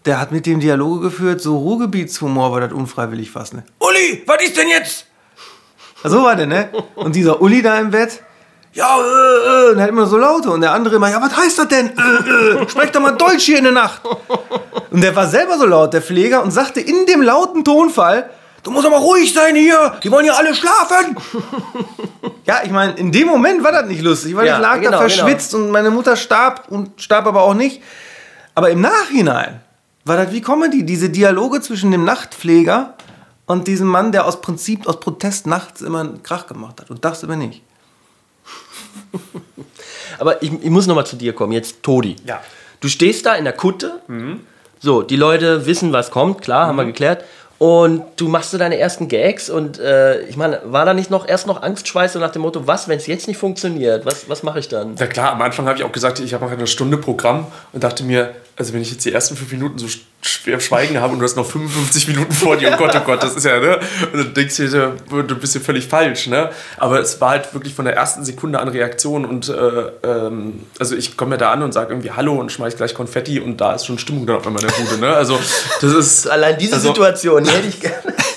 der hat mit dem Dialoge geführt, so Ruhrgebietshumor war das unfreiwillig fast. Ne? Uli, was ist denn jetzt? So war der, ne? Und dieser Uli da im Bett, ja, äh, äh, und er hat immer so laute. Und der andere immer, ja, was heißt das denn? Äh, äh, sprech doch mal Deutsch hier in der Nacht. Und der war selber so laut, der Pfleger, und sagte in dem lauten Tonfall, du musst aber ruhig sein hier, die wollen ja alle schlafen. ja, ich meine, in dem Moment war das nicht lustig, weil ja, ich lag genau, da verschwitzt genau. und meine Mutter starb und starb aber auch nicht. Aber im Nachhinein war das wie Comedy, diese Dialoge zwischen dem Nachtpfleger und diesem Mann, der aus Prinzip, aus Protest nachts immer einen Krach gemacht hat. Und das aber nicht. <laughs> Aber ich, ich muss nochmal zu dir kommen. Jetzt Todi. Ja. Du stehst da in der Kutte. Mhm. So, die Leute wissen, was kommt. Klar, mhm. haben wir mhm. geklärt. Und du machst so deine ersten Gags und äh, ich meine, war da nicht noch erst noch Angstschweiß so nach dem Motto, was, wenn es jetzt nicht funktioniert? Was, was mache ich dann? Ja klar, am Anfang habe ich auch gesagt, ich habe noch eine Stunde Programm und dachte mir, also wenn ich jetzt die ersten fünf Minuten so schwer Schweigen habe und du hast noch 55 Minuten vor dir, oh Gott, oh Gott, das ist ja, ne? Und dann denkst du dir, du bist ja völlig falsch, ne? Aber es war halt wirklich von der ersten Sekunde an Reaktion und äh, ähm, also ich komme ja da an und sage irgendwie Hallo und schmeiß gleich Konfetti und da ist schon Stimmung dann auf einmal in der Bude, ne? Also das ist... Allein diese also, Situation, die hätte ich gerne, <laughs>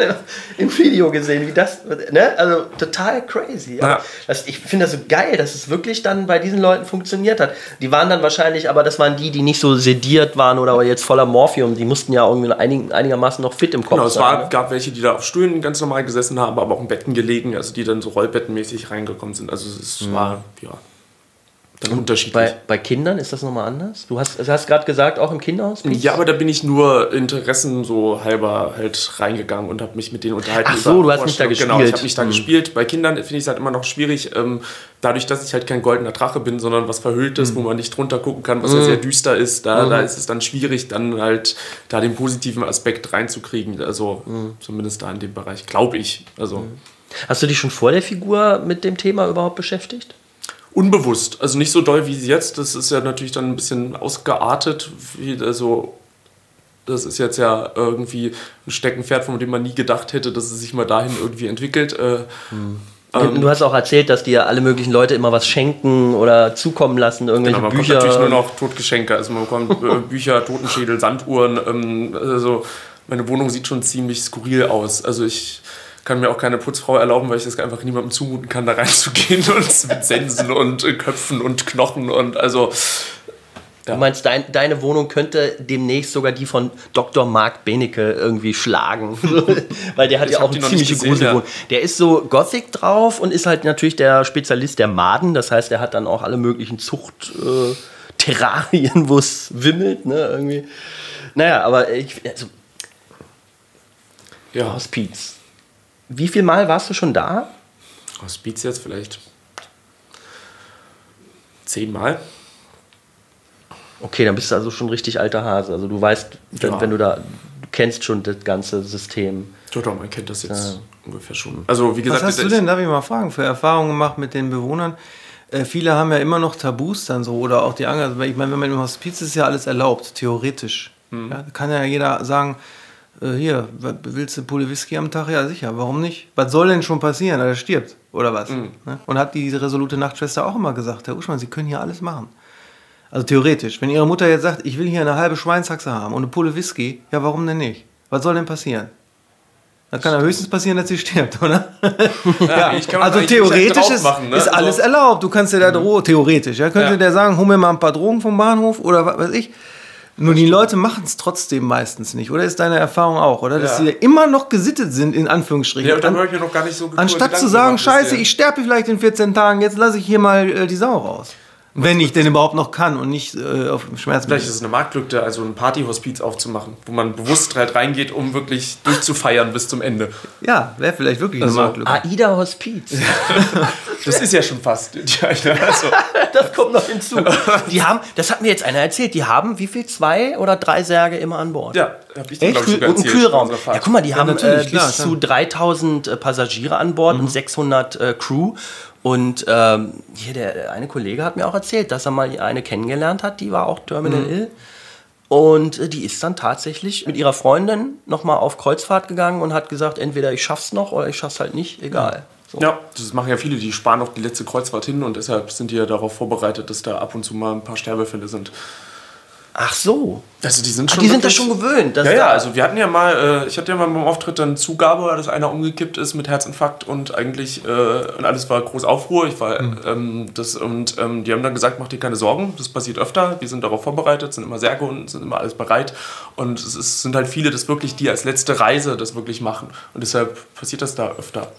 gerne im Video gesehen, wie das, ne? Also total crazy. Ja. Das, ich finde das so geil, dass es wirklich dann bei diesen Leuten funktioniert hat. Die waren dann wahrscheinlich, aber das waren die, die nicht so sediert waren oder jetzt voller Morphium, die mussten ja irgendwie einig, einigermaßen noch fit im Kopf genau, sein. Genau, es ne? gab welche, die da auf Stühlen ganz normal gesessen haben, aber auch in Betten gelegen, also die dann so rollbettenmäßig reingekommen sind. Also es mhm. war, ja, dann unterschiedlich. Bei, bei Kindern ist das nochmal anders? Du hast, hast gerade gesagt, auch im Kinderhaus? Ja, aber da bin ich nur Interessen so halber halt reingegangen und habe mich mit denen unterhalten. Ach so, du hast mich da gespielt. Genau, ich habe mich da mhm. gespielt. Bei Kindern finde ich es halt immer noch schwierig, ähm, dadurch, dass ich halt kein goldener Drache bin, sondern was Verhülltes, mhm. wo man nicht drunter gucken kann, was mhm. ja sehr düster ist, da, da mhm. ist es dann schwierig, dann halt da den positiven Aspekt reinzukriegen. Also mhm. zumindest da in dem Bereich, glaube ich. Also. Hast du dich schon vor der Figur mit dem Thema überhaupt beschäftigt? Unbewusst. Also nicht so doll wie jetzt. Das ist ja natürlich dann ein bisschen ausgeartet. also, das ist jetzt ja irgendwie ein Steckenpferd, von dem man nie gedacht hätte, dass es sich mal dahin irgendwie entwickelt. Äh, hm. Ähm, du hast auch erzählt, dass dir alle möglichen Leute immer was schenken oder zukommen lassen, irgendwelche genau, man Bücher. Man natürlich nur noch Totgeschenke. Also man bekommt äh, <laughs> Bücher, Totenschädel, Sanduhren. Ähm, also meine Wohnung sieht schon ziemlich skurril aus. Also ich kann mir auch keine Putzfrau erlauben, weil ich das einfach niemandem zumuten kann, da reinzugehen <laughs> und mit Sensen und Köpfen und Knochen und also Ja. Du meinst, dein, deine Wohnung könnte demnächst sogar die von Dr. Mark Benecke irgendwie schlagen. <laughs> Weil der hat ich ja auch eine ziemlich große. Wohnung. Der ist so Gothic drauf und ist halt natürlich der Spezialist der Maden. Das heißt, er hat dann auch alle möglichen Zucht-Terrarien, äh, <laughs> wo es wimmelt. Ne, irgendwie. Naja, aber ich. Also, ja. Hospiz. Wie viel Mal warst du schon da? Hospiz jetzt vielleicht zehnmal. Okay, dann bist du also schon richtig alter Hase. Also du weißt, wenn, ja. wenn du da, du kennst schon das ganze System. Doch, doch, man kennt das jetzt ja. ungefähr schon. Also wie gesagt, was hast du denn, darf ich mal fragen, für Erfahrungen gemacht mit den Bewohnern? Äh, viele haben ja immer noch Tabus dann so oder auch die Angst. Ich meine, wenn man im Hospiz ist, ist ja alles erlaubt, theoretisch. Mhm. Ja, kann ja jeder sagen, äh, hier, willst du Pulle Whisky am Tag? Ja, sicher, warum nicht? Was soll denn schon passieren? Er stirbt oder was? Mhm. Ne? Und hat diese resolute Nachtschwester auch immer gesagt, Herr Uschmann, Sie können hier alles machen. Also theoretisch, wenn Ihre Mutter jetzt sagt, ich will hier eine halbe Schweinshaxe haben und eine Pulle Whisky, ja, warum denn nicht? Was soll denn passieren? Dann kann ja höchstens passieren, dass sie stirbt, oder? <laughs> Ja, ja. also theoretisch ist, machen, ne? ist, alles also, erlaubt. Du kannst dir da mhm. drohen, theoretisch. Ja, könnte ja. der sagen, hol mir mal ein paar Drogen vom Bahnhof oder was weiß ich. Nur die Leute machen es trotzdem meistens nicht, oder? Ist deine Erfahrung auch, oder? Dass ja. sie immer noch gesittet sind, in Anführungsstrichen. Ja, da höre ich ja noch gar nicht so Anstatt zu sagen, scheiße, ich sterbe vielleicht in 14 Tagen, jetzt lasse ich hier mal äh, die Sau raus. Wenn ich denn überhaupt noch kann und nicht äh, auf Schmerzen. Vielleicht ist es eine Marktlücke, also ein Partyhospiz aufzumachen, wo man bewusst halt reingeht, um wirklich durchzufeiern bis zum Ende. Ja, wäre vielleicht wirklich also, eine Marktlücke. AIDA Hospiz. <laughs> das ist ja schon fast. <laughs> Also. <laughs> das kommt noch hinzu. Die haben, das hat mir jetzt einer erzählt, die haben wie viel? Zwei oder drei Särge immer an Bord? Ja, hab ich Echt? Ich, und einen Kühlraum. Ja, guck mal, die ja, haben äh, bis klar, zu 3000 äh, Passagiere an Bord mhm. und 600 äh, Crew. Und ähm, hier der eine Kollege hat mir auch erzählt, dass er mal eine kennengelernt hat, die war auch Terminal mhm. ill. Und äh, die ist dann tatsächlich mit ihrer Freundin nochmal auf Kreuzfahrt gegangen und hat gesagt, entweder ich schaff's noch oder ich schaff's halt nicht, egal. So. Ja, das machen ja viele, die sparen auf die letzte Kreuzfahrt hin und deshalb sind die ja darauf vorbereitet, dass da ab und zu mal ein paar Sterbefälle sind. Ach so. Also die sind schon. Ach, die sind das schon gewöhnt. ja, ja, also wir hatten ja mal, äh, ich hatte ja mal beim Auftritt dann Zugabe, dass einer umgekippt ist mit Herzinfarkt und eigentlich, äh, und alles war groß Aufruhr. Ich war, mhm. ähm, das, und ähm, die haben dann gesagt, mach dir keine Sorgen, das passiert öfter, wir sind darauf vorbereitet, sind immer Särge und sind immer alles bereit. Und es ist, sind halt viele, das wirklich, die als letzte Reise das wirklich machen. Und deshalb passiert das da öfter.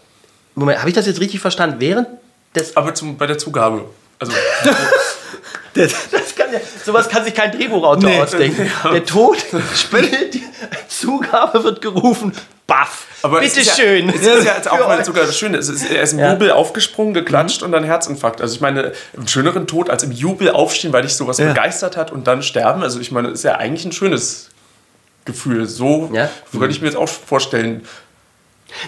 Moment, habe ich das jetzt richtig verstanden? Während des. Aber zum, bei der Zugabe. Also. <laughs> <laughs> das, das <laughs> sowas kann sich kein Drehbuchautor nee, ausdenken. <laughs> Ja. Der Tod spielt, Zugabe wird gerufen, baff. Aber Bitte es schön. Ja, es ist ja <laughs> jetzt auch mal sogar das Schöne. Es ist, er ist im ja. Jubel aufgesprungen, geklatscht mhm. und dann Herzinfarkt. Also ich meine, einen schöneren Tod als im Jubel aufstehen, weil dich sowas ja. begeistert hat und dann sterben. Also ich meine, ist ja eigentlich ein schönes Gefühl. So würde ich mir jetzt auch vorstellen,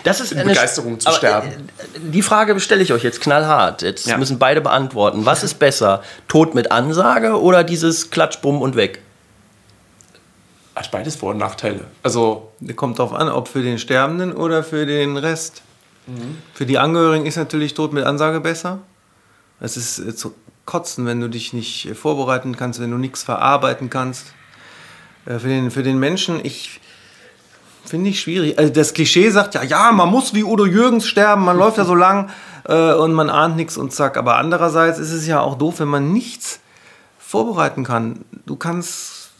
das ist eine Begeisterung zu sterben. Äh, die Frage stelle ich euch jetzt knallhart. Jetzt ja. müssen beide beantworten. Was ist besser? Tod mit Ansage oder dieses Klatsch, Bumm und weg? Hat beides Vor- und Nachteile. Also kommt darauf an, ob für den Sterbenden oder für den Rest. Mhm. Für die Angehörigen ist natürlich Tod mit Ansage besser. Es ist äh, zu kotzen, wenn du dich nicht äh, vorbereiten kannst, wenn du nichts verarbeiten kannst. Für den, für den Menschen, ich, Finde ich schwierig. Also das Klischee sagt ja, ja, man muss wie Udo Jürgens sterben, man läuft ja so lang äh, und man ahnt nichts und zack. Aber andererseits ist es ja auch doof, wenn man nichts vorbereiten kann. Du kannst,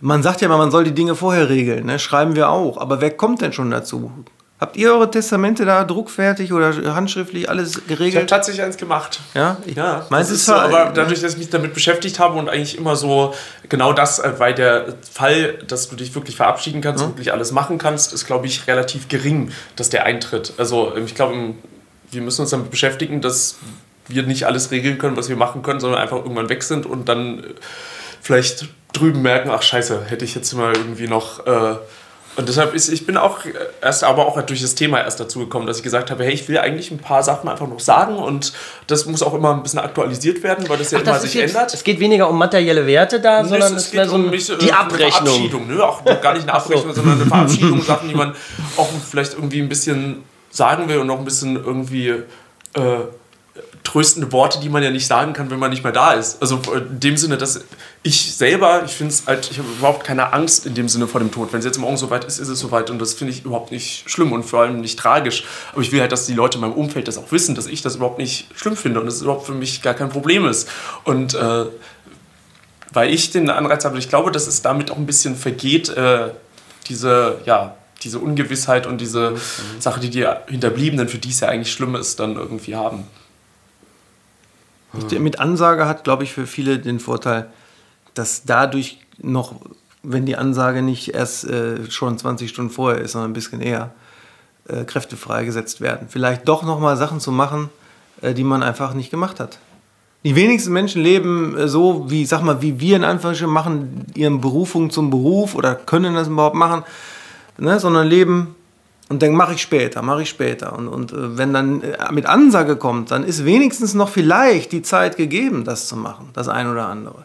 man sagt ja immer, man soll die Dinge vorher regeln, ne? schreiben wir auch. Aber wer kommt denn schon dazu? Habt ihr eure Testamente da druckfertig oder handschriftlich alles geregelt? Ich habe tatsächlich eins gemacht. Ja? Ich, ja. Meins ist so, aber dadurch, dass ich mich damit beschäftigt habe und eigentlich immer so genau das, äh, weil der Fall, dass du dich wirklich verabschieden kannst, mhm. wirklich alles machen kannst, ist, glaube ich, relativ gering, dass der eintritt. Also ich glaube, wir müssen uns damit beschäftigen, dass wir nicht alles regeln können, was wir machen können, sondern einfach irgendwann weg sind und dann äh, vielleicht drüben merken, ach scheiße, hätte ich jetzt mal irgendwie noch... Äh, und deshalb ist, ich bin auch erst, aber auch durch das Thema erst dazu gekommen, dass ich gesagt habe, hey, ich will eigentlich ein paar Sachen einfach noch sagen und das muss auch immer ein bisschen aktualisiert werden, weil das ja Ach, immer das sich jetzt, ändert. Es geht weniger um materielle Werte da, nee, sondern es, es geht so um mich, die Abrechnung. Verabschiedung, ne? auch gar nicht eine Abrechnung, so. sondern eine <laughs> Verabschiedung, Sachen, die man auch vielleicht irgendwie ein bisschen sagen will und noch ein bisschen irgendwie äh, tröstende Worte, die man ja nicht sagen kann, wenn man nicht mehr da ist. Also in dem Sinne, dass ich selber, ich finde es halt, ich habe überhaupt keine Angst in dem Sinne vor dem Tod. Wenn es jetzt morgen soweit ist, ist es soweit und das finde ich überhaupt nicht schlimm und vor allem nicht tragisch. Aber ich will halt, dass die Leute in meinem Umfeld das auch wissen, dass ich das überhaupt nicht schlimm finde und dass es überhaupt für mich gar kein Problem ist. Und äh, weil ich den Anreiz habe, ich glaube, dass es damit auch ein bisschen vergeht, äh, diese, ja, diese Ungewissheit und diese mhm. Sache, die die Hinterbliebenen, für die es ja eigentlich schlimm ist, dann irgendwie haben. Mhm. Mit Ansage hat, glaube ich, für viele den Vorteil, dass dadurch noch, wenn die Ansage nicht erst äh, schon 20 Stunden vorher ist, sondern ein bisschen eher, äh, Kräfte freigesetzt werden. Vielleicht doch nochmal Sachen zu machen, äh, die man einfach nicht gemacht hat. Die wenigsten Menschen leben äh, so, wie, sag mal, wie wir in Anführungsstrichen machen, ihren Berufung zum Beruf oder können das überhaupt machen, ne, sondern leben und denken, mache ich später, mache ich später. Und, und äh, wenn dann äh, mit Ansage kommt, dann ist wenigstens noch vielleicht die Zeit gegeben, das zu machen, das ein oder andere.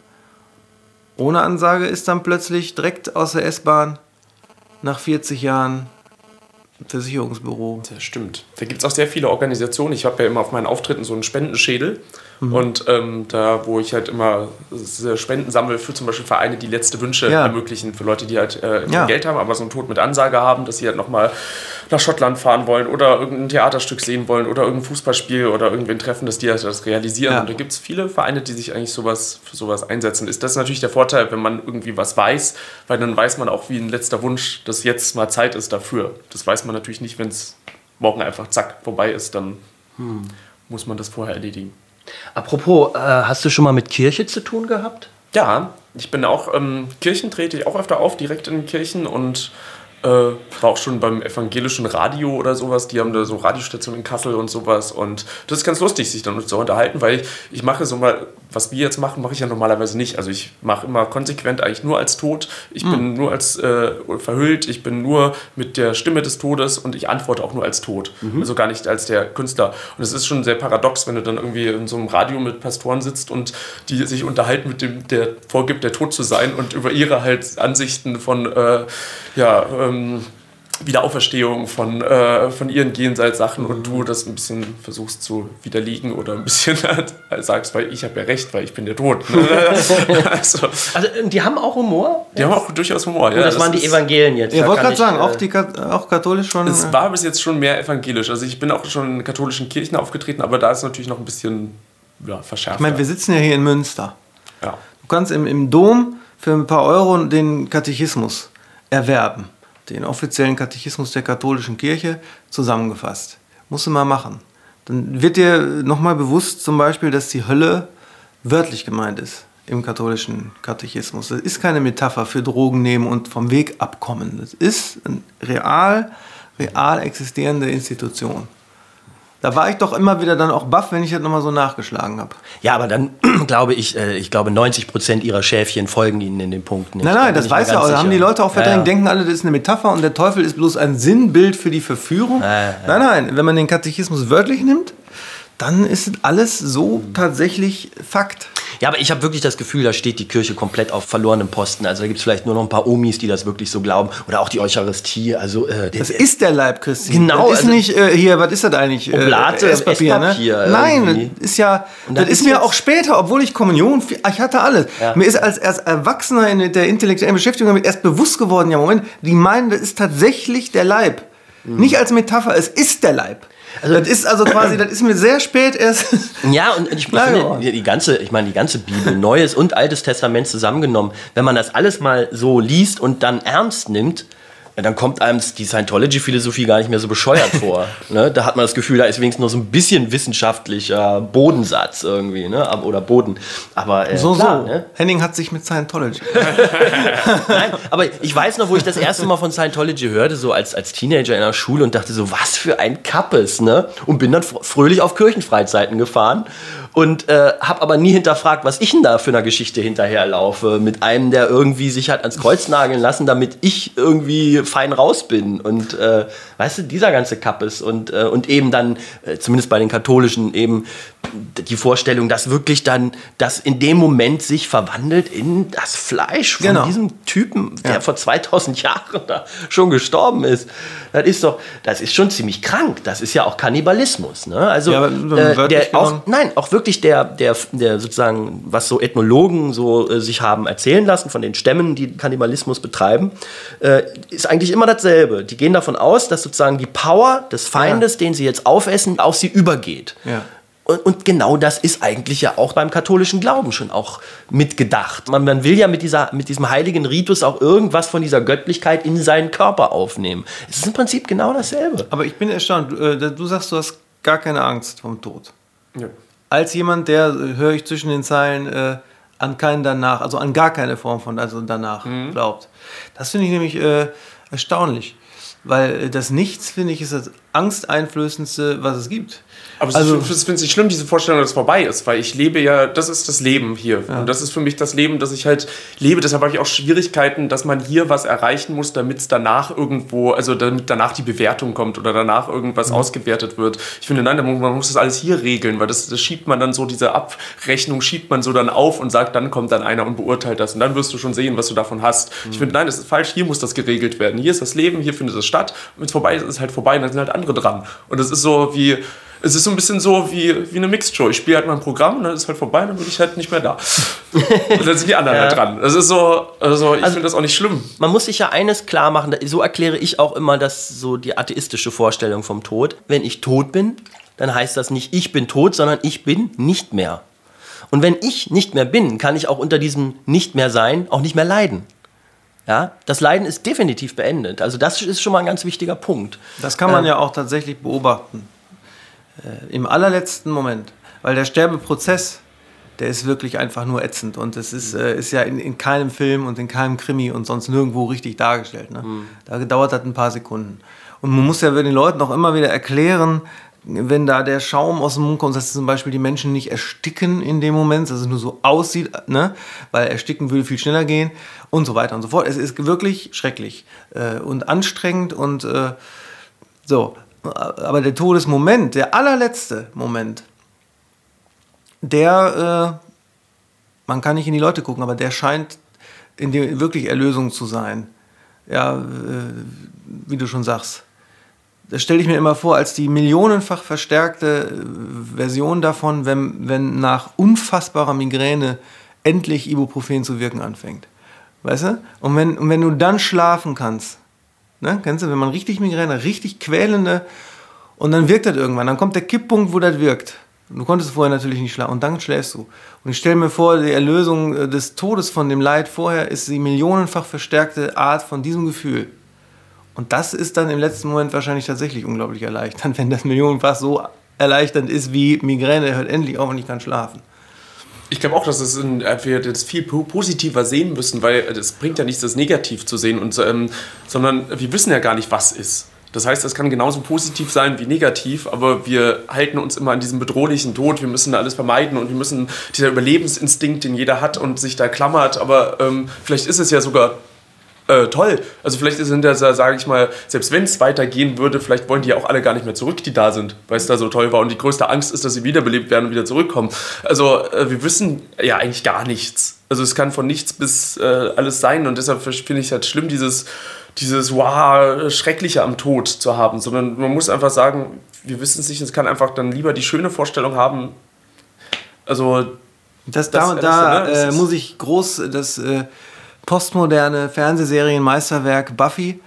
Ohne Ansage ist dann plötzlich direkt aus der S-Bahn nach 40 Jahren Versicherungsbüro. Das stimmt. Da gibt es auch sehr viele Organisationen. Ich habe ja immer auf meinen Auftritten so einen Spendenschädel. Mhm. Und ähm, da, wo ich halt immer Spenden sammle für zum Beispiel Vereine, die letzte Wünsche ja. ermöglichen für Leute, die halt äh, ja. Geld haben, aber so einen Tod mit Ansage haben, dass sie halt nochmal nach Schottland fahren wollen oder irgendein Theaterstück sehen wollen oder irgendein Fußballspiel oder irgendwen treffen, dass die halt das realisieren. Ja. Und da gibt es viele Vereine, die sich eigentlich sowas für sowas einsetzen. Ist das natürlich der Vorteil, wenn man irgendwie was weiß, weil dann weiß man auch, wie ein letzter Wunsch, dass jetzt mal Zeit ist dafür. Das weiß man natürlich nicht, wenn es morgen einfach zack vorbei ist, dann hm. muss man das vorher erledigen. Apropos, äh, hast du schon mal mit Kirche zu tun gehabt? Ja, ich bin auch, ähm, Kirchen trete ich auch öfter auf, direkt in Kirchen und äh, war auch schon beim evangelischen Radio oder sowas. Die haben da so Radiostationen in Kassel und sowas. Und das ist ganz lustig, sich dann so unterhalten, weil ich, ich mache so mal, was wir jetzt machen, mache ich ja normalerweise nicht. Also ich mache immer konsequent eigentlich nur als Tod. Ich mhm. bin hm. nur als äh, verhüllt. Ich bin nur mit der Stimme des Todes und ich antworte auch nur als Tod. Mhm. Also gar nicht als der Künstler. Und es ist schon sehr paradox, wenn du dann irgendwie in so einem Radio mit Pastoren sitzt und die sich unterhalten mit dem, der vorgibt, der Tod zu sein und über ihre halt Ansichten von, äh, ja, ähm, ähm, Wiederauferstehung von, äh, von ihren Jenseitssachen und du das ein bisschen versuchst zu widerlegen oder ein bisschen <laughs> sagst, weil ich habe ja recht, weil ich bin ja tot. <laughs> also, also, die haben auch Humor? Die haben auch durchaus Humor, ja. das, das waren die Evangelien jetzt. Ja, wollte gerade sagen, auch, die, auch katholisch schon. Es war bis jetzt schon mehr evangelisch. Also ich bin auch schon in katholischen Kirchen aufgetreten, aber da ist natürlich noch ein bisschen ja, verschärft. Ich meine, wir sitzen ja hier in Münster. Ja. Du kannst im, im Dom für ein paar Euro den Katechismus erwerben den offiziellen Katechismus der katholischen Kirche zusammengefasst. Musst du mal machen. Dann wird dir nochmal bewusst zum Beispiel, dass die Hölle wörtlich gemeint ist im katholischen Katechismus. Das ist keine Metapher für Drogen nehmen und vom Weg abkommen. Das ist eine real, real existierende Institution. Da war ich doch immer wieder dann auch baff, wenn ich das nochmal so nachgeschlagen habe. Ja, aber dann <clears throat> glaube ich, äh, ich glaube 90 Prozent ihrer Schäfchen folgen ihnen in den Punkten. Nein, nein, da das weiß ja auch. Da haben die Leute auch verdrängt, ja, ja. denken alle, das ist eine Metapher und der Teufel ist bloß ein Sinnbild für die Verführung. Ja, nein, nein, wenn man den Katechismus wörtlich nimmt, dann ist alles so tatsächlich Fakt. Ja, aber ich habe wirklich das Gefühl, da steht die Kirche komplett auf verlorenem Posten. Also da gibt es vielleicht nur noch ein paar Omis, die das wirklich so glauben. Oder auch die Eucharistie. Also, äh, das ist der Leib Christi. Genau. Das ist also, nicht äh, hier, was ist das eigentlich? Oblate, äh, Esspapier, ne? Nein, das ist ja, das, ist, ist mir auch später, obwohl ich Kommunion, ich hatte alles. Ja. Mir ist als, als Erwachsener in der intellektuellen Beschäftigung damit erst bewusst geworden, ja Moment, die meinen, das ist tatsächlich der Leib. Mhm. Nicht als Metapher, es ist der Leib. Also, das ist also quasi, das ist mir sehr spät erst. <laughs> Ja, und ich finde, die ganze, ich meine, die ganze Bibel, Neues und Altes Testament zusammengenommen, wenn man das alles mal so liest und dann ernst nimmt, ja, dann kommt einem die Scientology-Philosophie gar nicht mehr so bescheuert <laughs> vor. Ne? Da hat man das Gefühl, da ist wenigstens noch so ein bisschen wissenschaftlicher Bodensatz irgendwie, ne? oder Boden. Aber, äh, so, klar, so. Ne? Henning hat sich mit Scientology. <laughs> <laughs> Nein, aber ich weiß noch, wo ich das erste Mal von Scientology hörte, so als, als Teenager in der Schule und dachte so, was für ein Kappes, ne? Und bin dann fröhlich auf Kirchenfreizeiten gefahren und äh, habe aber nie hinterfragt, was ich denn da für eine Geschichte hinterherlaufe. Mit einem, der irgendwie sich hat ans Kreuz nageln lassen, damit ich irgendwie fein raus bin. Und äh, weißt du, dieser ganze Kappes. Und, äh, und eben dann, äh, zumindest bei den Katholischen, eben die Vorstellung, dass wirklich dann das in dem Moment sich verwandelt in das Fleisch von genau. diesem Typen, der ja. vor 2000 Jahren da schon gestorben ist. Das ist doch, das ist schon ziemlich krank. Das ist ja auch Kannibalismus. Ne? Also, ja, äh, der auch, nein, auch wirklich der, der, der sozusagen, was so Ethnologen so äh, sich haben erzählen lassen von den Stämmen, die Kannibalismus betreiben, äh, ist eigentlich immer dasselbe. Die gehen davon aus, dass sozusagen die Power des Feindes, ja. den sie jetzt aufessen, auf sie übergeht. Ja. Und, und, genau das ist eigentlich ja auch beim katholischen Glauben schon auch mitgedacht. Man, man, will ja mit, dieser, mit diesem heiligen Ritus auch irgendwas von dieser Göttlichkeit in seinen Körper aufnehmen. Es ist im Prinzip genau dasselbe. Aber ich bin erstaunt. Du, äh, du sagst, du hast gar keine Angst vom Tod. Ja. Als jemand, der, äh, höre ich zwischen den Zeilen, äh, an keinen danach, also an gar keine Form von also danach mhm. glaubt. Das finde ich nämlich äh, erstaunlich. Weil das Nichts, finde ich, ist das angsteinflößendste, was es gibt. Aber also, ich finde es nicht schlimm, diese Vorstellung, dass es vorbei ist, weil ich lebe ja, das ist das Leben hier. Ja. Und das ist für mich das Leben, das ich halt lebe. Deshalb habe ich auch Schwierigkeiten, dass man hier was erreichen muss, damit es danach irgendwo, also damit danach die Bewertung kommt oder danach irgendwas mhm. ausgewertet wird. Ich finde, nein, man muss das alles hier regeln, weil das, das schiebt man dann so, diese Abrechnung schiebt man so dann auf und sagt, dann kommt dann einer und beurteilt das. Und dann wirst du schon sehen, was du davon hast. Mhm. Ich finde, nein, das ist falsch, hier muss das geregelt werden. Hier ist das Leben, hier findet es statt. Und wenn es vorbei ist, ist es halt vorbei und dann sind halt andere dran. Und das ist so wie, es ist so ein bisschen so wie, wie eine Mixed Show. Ich spiele halt mein Programm und dann ist halt vorbei, dann bin ich halt nicht mehr da. <laughs> und dann sind die anderen ja. halt dran. Das ist so, also ich also, finde das auch nicht schlimm. Man muss sich ja eines klar machen, so erkläre ich auch immer das so die atheistische Vorstellung vom Tod. Wenn ich tot bin, dann heißt das nicht, ich bin tot, sondern ich bin nicht mehr. Und wenn ich nicht mehr bin, kann ich auch unter diesem Nicht mehr sein auch nicht mehr leiden. Ja, das Leiden ist definitiv beendet. Also das ist schon mal ein ganz wichtiger Punkt. Das kann man ähm, ja auch tatsächlich beobachten. Äh, Im allerletzten Moment. Weil der Sterbeprozess, der ist wirklich einfach nur ätzend. Und es ist, äh, ist ja in, in keinem Film und in keinem Krimi und sonst nirgendwo richtig dargestellt. Ne? Mhm. Da dauert das ein paar Sekunden. Und man muss ja den Leuten auch immer wieder erklären, wenn da der Schaum aus dem Mund kommt, dass zum Beispiel die Menschen nicht ersticken in dem Moment, dass es nur so aussieht, ne? weil ersticken würde viel schneller gehen und so weiter und so fort. Es ist wirklich schrecklich äh, und anstrengend und äh, so. Aber der Todesmoment, der allerletzte Moment, der, äh, man kann nicht in die Leute gucken, aber der scheint in dem wirklich Erlösung zu sein. Ja, äh, wie du schon sagst das stelle ich mir immer vor als die millionenfach verstärkte äh, Version davon, wenn, wenn nach unfassbarer Migräne endlich Ibuprofen zu wirken anfängt. Weißt du? Und wenn, und wenn du dann schlafen kannst, ne? kennst du, wenn man richtig Migräne, richtig quälende, und dann wirkt das irgendwann, dann kommt der Kipppunkt, wo das wirkt. Du konntest vorher natürlich nicht schlafen und dann schläfst du. Und ich stelle mir vor, die Erlösung äh, des Todes von dem Leid vorher ist die millionenfach verstärkte Art von diesem Gefühl. Und das ist dann im letzten Moment wahrscheinlich tatsächlich unglaublich erleichternd, <laughs> wenn das millionenfach so erleichternd ist wie Migräne, hört endlich auf und ich kann schlafen. Ich glaube auch, dass es in, wir das viel positiver sehen müssen, weil es bringt ja nichts, das negativ zu sehen, und, ähm, sondern wir wissen ja gar nicht, was ist. Das heißt, es kann genauso positiv sein wie negativ, aber wir halten uns immer an diesem bedrohlichen Tod. Wir müssen alles vermeiden und wir müssen dieser Überlebensinstinkt, den jeder hat und sich da klammert. Aber ähm, vielleicht ist es ja sogar äh, toll. Also vielleicht sind das, sage ich mal, selbst wenn es weitergehen würde, vielleicht wollen die ja auch alle gar nicht mehr zurück, die da sind, weil es da so toll war. Und die größte Angst ist, dass sie wiederbelebt werden und wieder zurückkommen. Also äh, wir wissen ja eigentlich gar nichts. Also es kann von nichts bis äh, alles sein. Und deshalb finde ich es halt schlimm, dieses, dieses wow, Schreckliche am Tod zu haben. Sondern man muss einfach sagen, wir wissen es nicht. Es kann einfach dann lieber die schöne Vorstellung haben. Also das, da und da ne? äh, muss ich groß das äh, postmoderne Fernsehserienmeisterwerk Buffy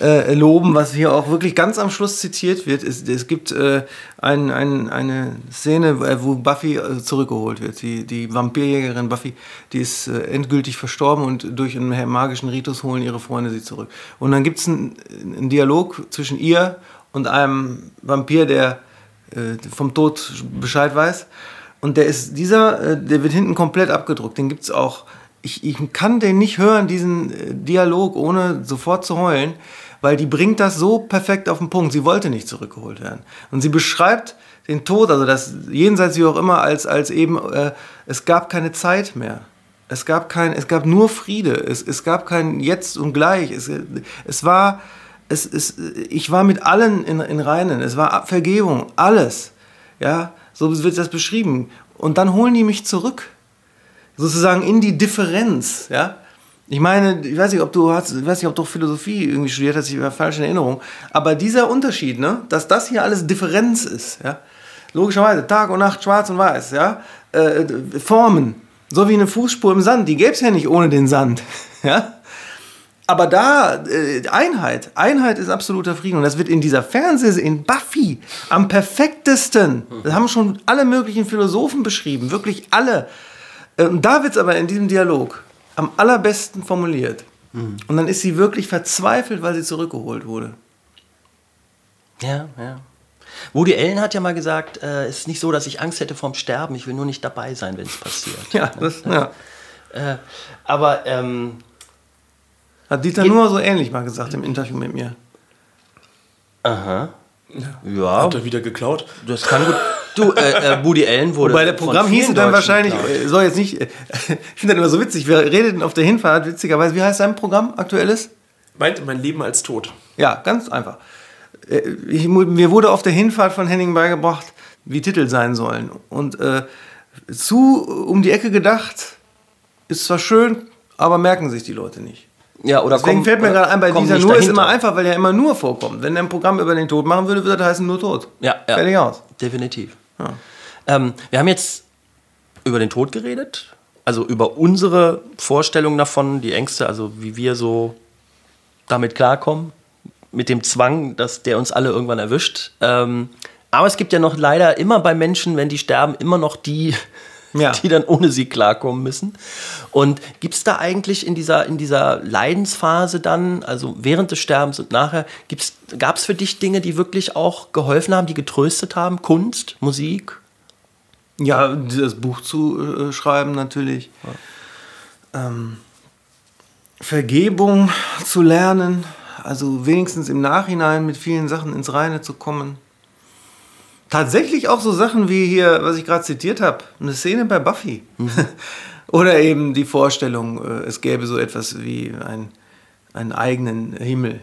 äh, loben, was hier auch wirklich ganz am Schluss zitiert wird. Es, es gibt äh, ein, ein, eine Szene, äh, wo Buffy äh, zurückgeholt wird. Die, die Vampirjägerin Buffy, die ist äh, endgültig verstorben und durch einen magischen Ritus holen ihre Freunde sie zurück. Und dann gibt es einen, einen, Dialog zwischen ihr und einem Vampir, der äh, vom Tod Bescheid weiß. Und der ist dieser, der wird hinten komplett abgedruckt. Den gibt es auch ich, ich kann den nicht hören, diesen äh, Dialog, ohne sofort zu heulen, weil die bringt das so perfekt auf den Punkt. Sie wollte nicht zurückgeholt werden. Und sie beschreibt den Tod, also das jenseits wie auch immer, als, als eben, äh, es gab keine Zeit mehr. Es gab kein, es gab nur Friede. Es, es gab kein Jetzt und Gleich. Es, es war, es, es, ich war mit allen in, in Reinen. Es war Vergebung, alles. Ja, so wird das beschrieben. Und dann holen die mich zurück sozusagen in die Differenz, ja. Ich meine, ich weiß nicht, ob du hast, ich weiß nicht, ob du Philosophie irgendwie studiert hast, ich war falsch in Erinnerung. Aber dieser Unterschied, ne, dass das hier alles Differenz ist, ja, logischerweise Tag und Nacht, Schwarz und Weiß, ja, äh, Formen, so wie eine Fußspur im Sand, die gäbe es ja nicht ohne den Sand, <laughs> ja. Aber da, äh, Einheit, Einheit ist absoluter Frieden. Und das wird in dieser Fernsehserie, in Buffy, am perfektesten. Das haben schon alle möglichen Philosophen beschrieben, wirklich alle. Äh, und da wird es aber in diesem Dialog am allerbesten formuliert. Mhm. Und dann ist sie wirklich verzweifelt, weil sie zurückgeholt wurde. Ja, ja. Woody Allen hat ja mal gesagt, äh, es ist nicht so, dass ich Angst hätte vorm Sterben, ich will nur nicht dabei sein, wenn es passiert. <laughs> ja, das, ja. Äh, aber ähm, hat Dieter nur so ähnlich mal gesagt im Interview mit mir. Aha. Ja. Hat er wieder geklaut? Das kann gut. Du, äh, äh, Woody Allen wurde. Wobei der Programm hieß dann wahrscheinlich, äh, soll jetzt nicht, <laughs> ich finde das immer so witzig, wir redeten auf der Hinfahrt, witzigerweise, wie heißt sein Programm aktuelles? Meint mein Leben als tot. Ja, ganz einfach. Äh, ich, mir wurde auf der Hinfahrt von Henning beigebracht, wie Titel sein sollen. Und äh, zu um die Ecke gedacht, ist zwar schön, aber merken sich die Leute nicht. Ja, oder Deswegen komm, fällt mir gerade ein, bei dieser nur dahinter. ist immer einfach, weil er immer nur vorkommt. Wenn er ein Programm über den Tod machen würde, würde das heißen nur Tod. Ja, ja. Fertig aus. Definitiv. Ja. Ähm, wir haben jetzt über den Tod geredet, also über unsere Vorstellung davon, die Ängste, also wie wir so damit klarkommen, mit dem Zwang, dass der uns alle irgendwann erwischt. Ähm, aber es gibt ja noch leider immer bei Menschen, wenn die sterben, immer noch die, ja. <laughs> die dann ohne sie klarkommen müssen. Und gibt es da eigentlich in dieser, in dieser Leidensphase dann, also während des Sterbens und nachher, gab es für dich Dinge, die wirklich auch geholfen haben, die getröstet haben? Kunst, Musik? Ja, das Buch zu äh, schreiben natürlich. Ja. Ähm, Vergebung zu lernen, also wenigstens im Nachhinein mit vielen Sachen ins Reine zu kommen tatsächlich auch so Sachen wie hier, was ich gerade zitiert habe, eine Szene bei Buffy. Mhm. <laughs> Oder eben die Vorstellung, äh, es gäbe so etwas wie ein, einen eigenen Himmel.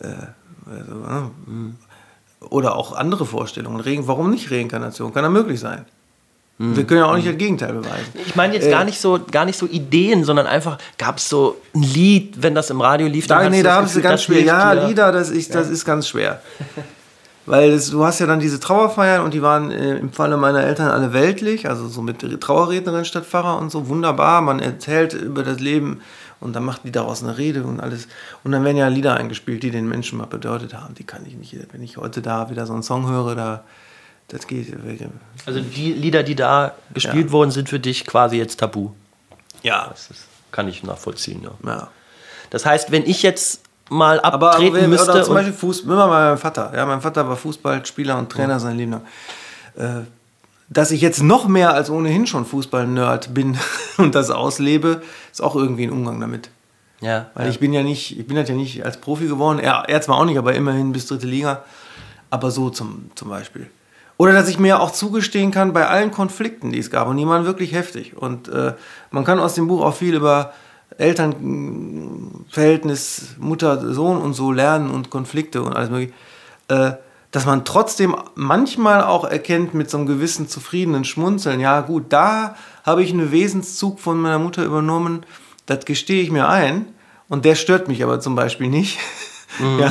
Äh, also, mhm. Oder auch andere Vorstellungen. Warum nicht Reinkarnation? Kann ja möglich sein. Mhm. Wir können ja auch nicht das Gegenteil beweisen. Ich meine jetzt äh, gar, nicht so, gar nicht so Ideen, sondern einfach gab es so ein Lied, wenn das im Radio lief. Da, nee, da haben sie ganz schwer. Ja, Lieder, das ist, das ist ganz schwer. <laughs> Weil es, du hast ja dann diese Trauerfeiern und die waren äh, im Falle meiner Eltern alle weltlich, also so mit Trauerrednerin statt Pfarrer und so, wunderbar. Man erzählt über das Leben und dann macht die daraus eine Rede und alles. Und dann werden ja Lieder eingespielt, die den Menschen mal bedeutet haben. Die kann ich nicht, wenn ich heute da wieder so einen Song höre, da, das geht. Also die Lieder, die da gespielt ja. wurden, sind für dich quasi jetzt tabu. Ja. Das ist, kann ich nachvollziehen. Ja. ja. Das heißt, wenn ich jetzt mal abtreten aber, müsste. Oder zum Beispiel Fußball, immer mal mein Vater. Ja, mein Vater war Fußballspieler und Trainer sein Leben lang. Äh, dass ich jetzt noch mehr als ohnehin schon Fußball-Nerd bin <laughs> und das auslebe, ist auch irgendwie ein Umgang damit. Ja. Weil ja. ich bin ja nicht, ich bin halt ja nicht als Profi geworden. Er, er zwar auch nicht, aber immerhin bis dritte Liga. Aber so zum, zum Beispiel. Oder dass ich mir auch zugestehen kann bei allen Konflikten, die es gab, und die waren wirklich heftig. Und äh, man kann aus dem Buch auch viel über Elternverhältnis, Mutter, Sohn und so lernen und Konflikte und alles mögliche, äh, dass man trotzdem manchmal auch erkennt mit so einem gewissen zufriedenen Schmunzeln, ja gut, da habe ich einen Wesenszug von meiner Mutter übernommen, das gestehe ich mir ein und der stört mich aber zum Beispiel nicht. <laughs> Mhm. Ja,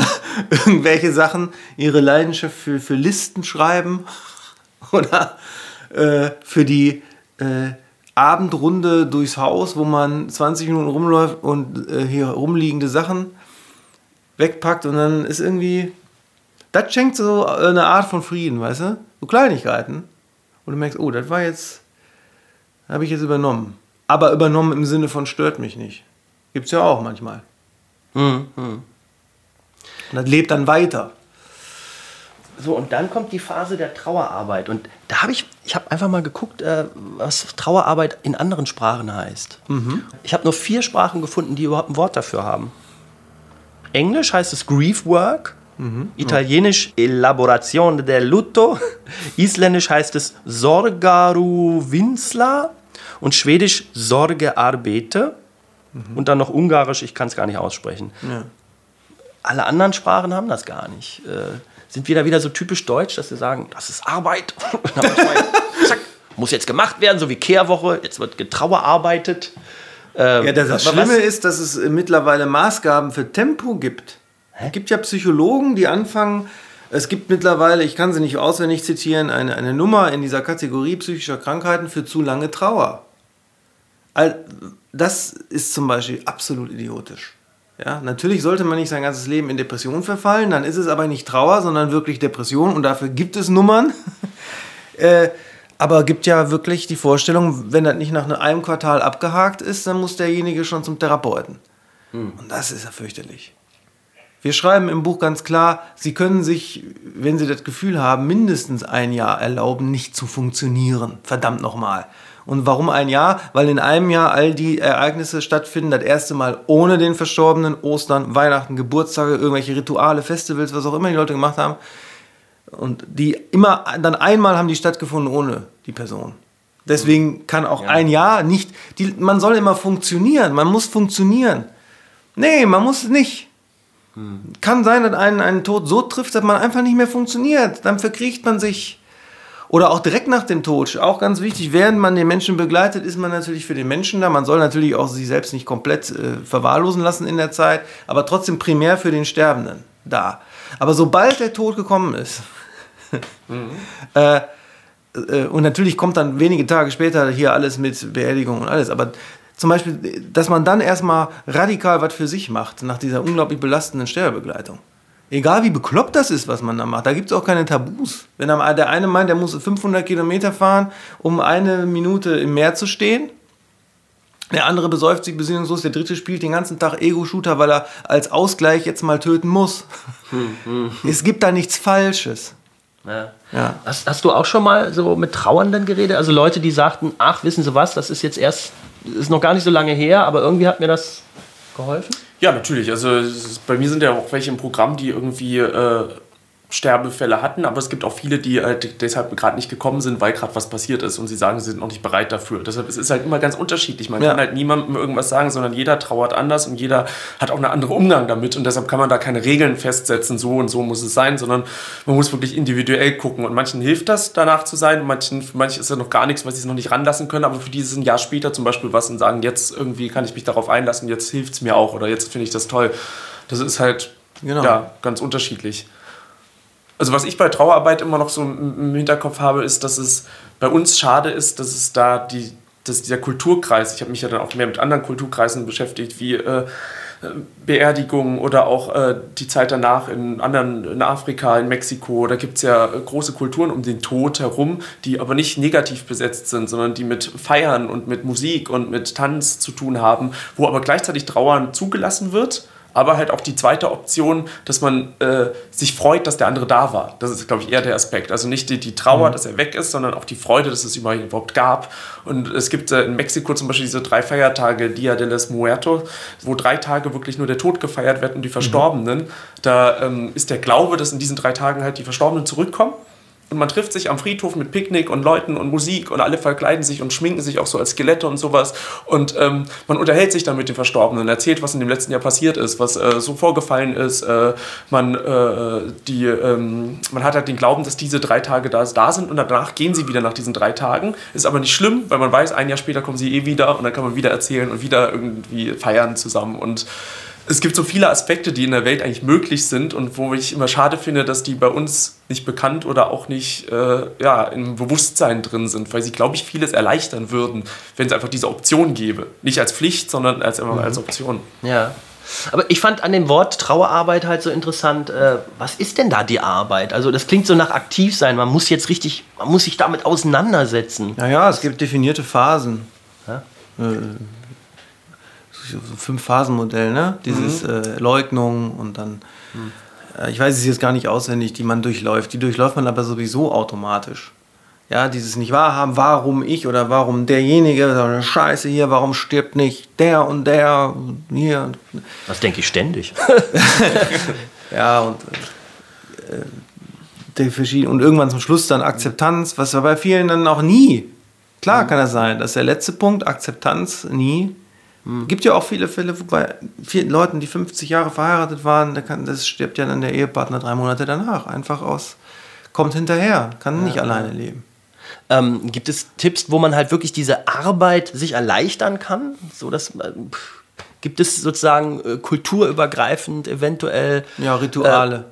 irgendwelche Sachen, ihre Leidenschaft für, für Listen schreiben <laughs> oder äh, für die äh, Abendrunde durchs Haus, wo man 20 Minuten rumläuft und äh, hier rumliegende Sachen wegpackt und dann ist irgendwie, das schenkt so eine Art von Frieden, weißt du? So Kleinigkeiten. Und du merkst, oh, das war jetzt, habe ich jetzt übernommen. Aber übernommen im Sinne von stört mich nicht. Gibt es ja auch manchmal. Mhm. Und das lebt dann weiter. So, und dann kommt die Phase der Trauerarbeit. Und da habe ich, ich habe einfach mal geguckt, äh, was Trauerarbeit in anderen Sprachen heißt. Mhm. Ich habe nur vier Sprachen gefunden, die überhaupt ein Wort dafür haben. Englisch heißt es Grief Work. Mhm. Italienisch Elaborazione del Lutto. <laughs> Isländisch heißt es Sorgaru Winsla. Und Schwedisch Sorgearbete. Mhm. Und dann noch Ungarisch, ich kann es gar nicht aussprechen. Ja. Alle anderen Sprachen haben das gar nicht. Äh, sind wir da wieder so typisch deutsch, dass wir sagen, das ist Arbeit. <laughs> Zack, muss jetzt gemacht werden, so wie Kehrwoche. Jetzt wird getrauerarbeitet. Ähm, ja, das, das Schlimme was? ist, dass es mittlerweile Maßgaben für Tempo gibt. Hä? Es gibt ja Psychologen, die anfangen, es gibt mittlerweile, ich kann sie nicht auswendig zitieren, eine, eine Nummer in dieser Kategorie psychischer Krankheiten für zu lange Trauer. Das ist zum Beispiel absolut idiotisch. Ja, natürlich sollte man nicht sein ganzes Leben in Depression verfallen, dann ist es aber nicht Trauer, sondern wirklich Depression und dafür gibt es Nummern. <laughs> äh, aber gibt ja wirklich die Vorstellung, wenn das nicht nach einem Quartal abgehakt ist, dann muss derjenige schon zum Therapeuten. Hm. Und das ist ja fürchterlich. Wir schreiben im Buch ganz klar, Sie können sich, wenn Sie das Gefühl haben, mindestens ein Jahr erlauben, nicht zu funktionieren. Verdammt nochmal. Und warum ein Jahr? Weil in einem Jahr all die Ereignisse stattfinden. Das erste Mal ohne den Verstorbenen, Ostern, Weihnachten, Geburtstage, irgendwelche Rituale, Festivals, was auch immer die Leute gemacht haben. Und die immer, dann einmal haben die stattgefunden ohne die Person. Deswegen kann auch ja. ein Jahr nicht, die, man soll immer funktionieren, man muss funktionieren. Nee, man muss nicht. Hm. Kann sein, dass einen einen Tod so trifft, dass man einfach nicht mehr funktioniert. Dann verkriecht man sich. Oder auch direkt nach dem Tod, auch ganz wichtig, während man den Menschen begleitet, ist man natürlich für den Menschen da. Man soll natürlich auch sich selbst nicht komplett äh, verwahrlosen lassen in der Zeit, aber trotzdem primär für den Sterbenden da. Aber sobald der Tod gekommen ist, <laughs> mhm. äh, äh, und natürlich kommt dann wenige Tage später hier alles mit Beerdigung und alles, aber zum Beispiel, dass man dann erstmal radikal was für sich macht, nach dieser unglaublich belastenden Sterbebegleitung. Egal wie bekloppt das ist, was man da macht, da gibt es auch keine Tabus. Wenn der eine meint, der muss 500 Kilometer fahren, um eine Minute im Meer zu stehen, der andere besäuft sich besinnungslos, der dritte spielt den ganzen Tag Ego-Shooter, weil er als Ausgleich jetzt mal töten muss. Hm, hm. Es gibt da nichts Falsches. Ja. Ja. Hast, hast, du auch schon mal so mit Trauernden geredet? Also Leute, die sagten, ach, wissen Sie was, das ist jetzt erst, ist noch gar nicht so lange her, aber irgendwie hat mir das geholfen? Ja, natürlich. Also bei mir sind ja auch welche im Programm, die irgendwie äh, Sterbefälle hatten, aber es gibt auch viele, die halt deshalb gerade nicht gekommen sind, weil gerade was passiert ist und sie sagen, sie sind noch nicht bereit dafür. Deshalb ist es halt immer ganz unterschiedlich. Man ja. kann halt niemandem irgendwas sagen, sondern jeder trauert anders und jeder hat auch einen anderen Umgang damit und deshalb kann man da keine Regeln festsetzen, so und so muss es sein, sondern man muss wirklich individuell gucken und manchen hilft das, danach zu sein, manchen, für manche ist ja noch gar nichts, weil sie es noch nicht ranlassen können, aber für die ist es ein Jahr später zum Beispiel was und sagen, jetzt irgendwie kann ich mich darauf einlassen, jetzt hilft es mir auch oder jetzt finde ich das toll. Das ist halt genau. ja, ganz unterschiedlich. Also was ich bei Trauerarbeit immer noch so im Hinterkopf habe, ist, dass es bei uns schade ist, dass es da die, dass dieser Kulturkreis, ich habe mich ja dann auch mehr mit anderen Kulturkreisen beschäftigt, wie äh, Beerdigungen oder auch äh, die Zeit danach in anderen, in Afrika, in Mexiko, da gibt es ja große Kulturen um den Tod herum, die aber nicht negativ besetzt sind, sondern die mit Feiern und mit Musik und mit Tanz zu tun haben, wo aber gleichzeitig Trauern zugelassen wird aber halt auch die zweite Option, dass man äh, sich freut, dass der andere da war. Das ist, glaube ich, eher der Aspekt. Also nicht die, die Trauer, mhm. dass er weg ist, sondern auch die Freude, dass es überhaupt gab. Und es gibt äh, in Mexiko zum Beispiel diese drei Feiertage, Dia de los Muertos, wo drei Tage wirklich nur der Tod gefeiert wird und die Verstorbenen. Mhm. Da ähm, ist der Glaube, dass in diesen drei Tagen halt die Verstorbenen zurückkommen und man trifft sich am Friedhof mit Picknick und Leuten und Musik und alle verkleiden sich und schminken sich auch so als Skelette und sowas. Und ähm, man unterhält sich dann mit den Verstorbenen, erzählt, was in dem letzten Jahr passiert ist, was äh, so vorgefallen ist. Äh, man, äh, die, ähm, man hat halt den Glauben, dass diese drei Tage da, da sind und danach gehen sie wieder nach diesen drei Tagen. Ist aber nicht schlimm, weil man weiß, ein Jahr später kommen sie eh wieder und dann kann man wieder erzählen und wieder irgendwie feiern zusammen. Und es gibt so viele Aspekte, die in der Welt eigentlich möglich sind und wo ich immer schade finde, dass die bei uns nicht bekannt oder auch nicht äh, ja, im Bewusstsein drin sind, weil sie, glaube ich, vieles erleichtern würden, wenn es einfach diese Option gäbe. Nicht als Pflicht, sondern als, mhm. als Option. Ja. Aber ich fand an dem Wort Trauerarbeit halt so interessant, äh, was ist denn da die Arbeit? Also das klingt so nach aktiv sein, man muss jetzt richtig, man muss sich damit auseinandersetzen. Naja, es gibt definierte Phasen. Ja? Äh, so Fünf-Phasen-Modell, ne? Dieses mhm. äh, Leugnung und dann, mhm. äh, ich weiß es jetzt gar nicht auswendig, die man durchläuft. Die durchläuft man aber sowieso automatisch. Ja, dieses nicht wahrhaben, warum ich oder warum derjenige, Scheiße hier, warum stirbt nicht der und der hier. Das denke ich ständig. <laughs> ja, und äh, die verschiedenen, und irgendwann zum Schluss dann Akzeptanz, was bei vielen dann auch nie. Klar mhm. kann das sein, das ist der letzte Punkt, Akzeptanz nie. Mhm. Gibt ja auch viele Fälle, wo bei vielen Leuten, die 50 Jahre verheiratet waren, da kann, das stirbt ja dann der Ehepartner drei Monate danach. Einfach aus, kommt hinterher, kann ja. nicht alleine leben. Ähm, gibt es Tipps, wo man halt wirklich diese Arbeit sich erleichtern kann? So dass, äh, gibt es sozusagen äh, kulturübergreifend eventuell. Ja, Rituale.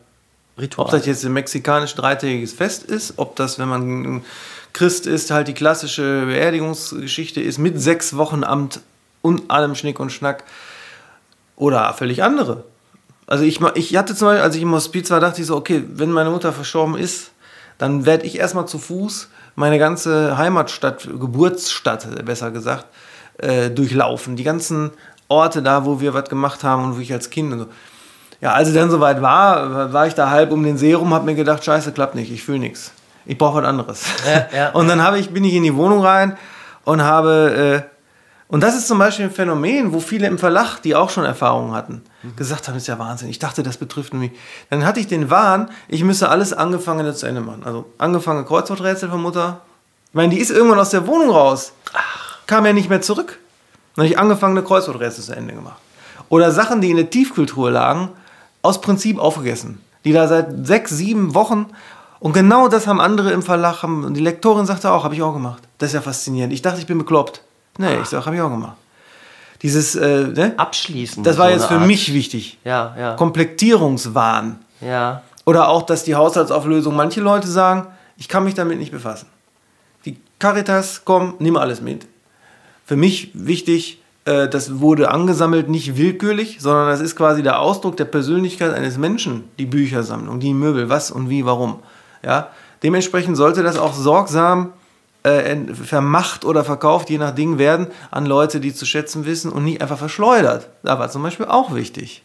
Äh, Rituale. Ob das jetzt ein mexikanisch dreitägiges Fest ist, ob das, wenn man Christ ist, halt die klassische Beerdigungsgeschichte ist mit sechs Wochen Amt und allem Schnick und Schnack. Oder völlig andere. Also ich, ich hatte zum Beispiel, als ich im Hospiz war, dachte ich so, okay, wenn meine Mutter verstorben ist, dann werde ich erstmal zu Fuß meine ganze Heimatstadt, Geburtsstadt besser gesagt, äh, durchlaufen. Die ganzen Orte da, wo wir was gemacht haben und wo ich als Kind und so. Ja, als es dann soweit war, war ich da halb um den See rum, habe mir gedacht, scheiße, klappt nicht, ich fühle nichts. Ich brauche was anderes. Ja, ja. <laughs> Und dann ich, bin ich in die Wohnung rein und habe, äh, und das ist zum Beispiel ein Phänomen, wo viele im Verlag, die auch schon Erfahrungen hatten, mhm. gesagt haben, das ist ja Wahnsinn. Ich dachte, das betrifft mich. Dann hatte ich den Wahn, ich müsse alles Angefangene zu Ende machen. Also angefangene Kreuzworträtsel von Mutter. Ich meine, die ist irgendwann aus der Wohnung raus. Ach. Kam ja nicht mehr zurück. Dann habe ich angefangene Kreuzworträtsel zu Ende gemacht. Oder Sachen, die in der Tiefkultur lagen, aus Prinzip aufgegessen. Die da seit sechs, sieben Wochen. Und genau das haben andere im Verlag, haben, die Lektorin sagte auch, habe ich auch gemacht. Das ist ja faszinierend. Ich dachte, ich bin bekloppt. Nee, ich sage, habe ich auch gemacht. Dieses äh, ne? Abschließen. Das war so jetzt für Art. mich wichtig. Ja, ja. Komplektierungswahn. Ja. Oder auch, dass die Haushaltsauflösung, manche Leute sagen, ich kann mich damit nicht befassen. Die Caritas, komm, nimm alles mit. Für mich wichtig, äh, das wurde angesammelt nicht willkürlich, sondern das ist quasi der Ausdruck der Persönlichkeit eines Menschen, die Büchersammlung, die Möbel, was und wie, warum. Ja? Dementsprechend sollte das auch sorgsam äh, vermacht oder verkauft, je nach Ding werden, an Leute, die zu schätzen wissen und nicht einfach verschleudert. Da war zum Beispiel auch wichtig.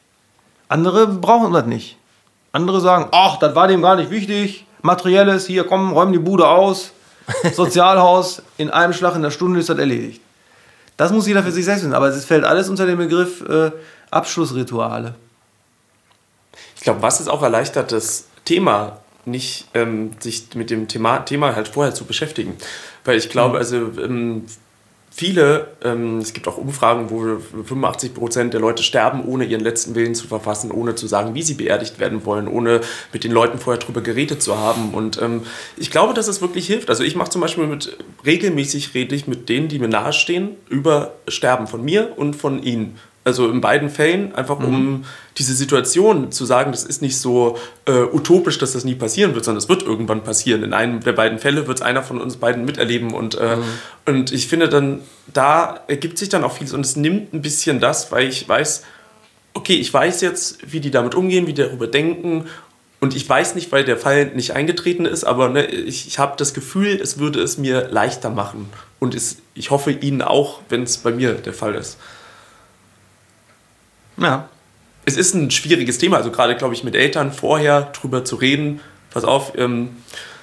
Andere brauchen das nicht. Andere sagen, ach, das war dem gar nicht wichtig. Materielles, hier, komm, räum die Bude aus. <laughs> Sozialhaus, in einem Schlag in der Stunde ist das erledigt. Das muss jeder für sich selbst wissen. Aber es fällt alles unter den Begriff äh, Abschlussrituale. Ich glaube, was es auch erleichtert, das Thema nicht ähm, sich mit dem Thema, Thema halt vorher zu beschäftigen. Weil ich glaube, mhm. also ähm, viele, ähm, es gibt auch Umfragen, wo 85 Prozent der Leute sterben, ohne ihren letzten Willen zu verfassen, ohne zu sagen, wie sie beerdigt werden wollen, ohne mit den Leuten vorher drüber geredet zu haben. Und ähm, ich glaube, dass es wirklich hilft. Also ich mache zum Beispiel mit, regelmäßig rede ich mit denen, die mir nahestehen, über Sterben von mir und von ihnen. Also in beiden Fällen, einfach mhm. um diese Situation zu sagen, das ist nicht so äh, utopisch, dass das nie passieren wird, sondern es wird irgendwann passieren. In einem der beiden Fälle wird es einer von uns beiden miterleben. Und, äh, mhm. und ich finde dann, da ergibt sich dann auch vieles. Und es nimmt ein bisschen das, weil ich weiß, okay, ich weiß jetzt, wie die damit umgehen, wie die darüber denken. Und ich weiß nicht, weil der Fall nicht eingetreten ist, aber ne, ich, ich habe das Gefühl, es würde es mir leichter machen. Und es, ich hoffe Ihnen auch, wenn es bei mir der Fall ist. Ja. Es ist ein schwieriges Thema, also gerade, glaube ich, mit Eltern vorher drüber zu reden. Pass auf, ähm,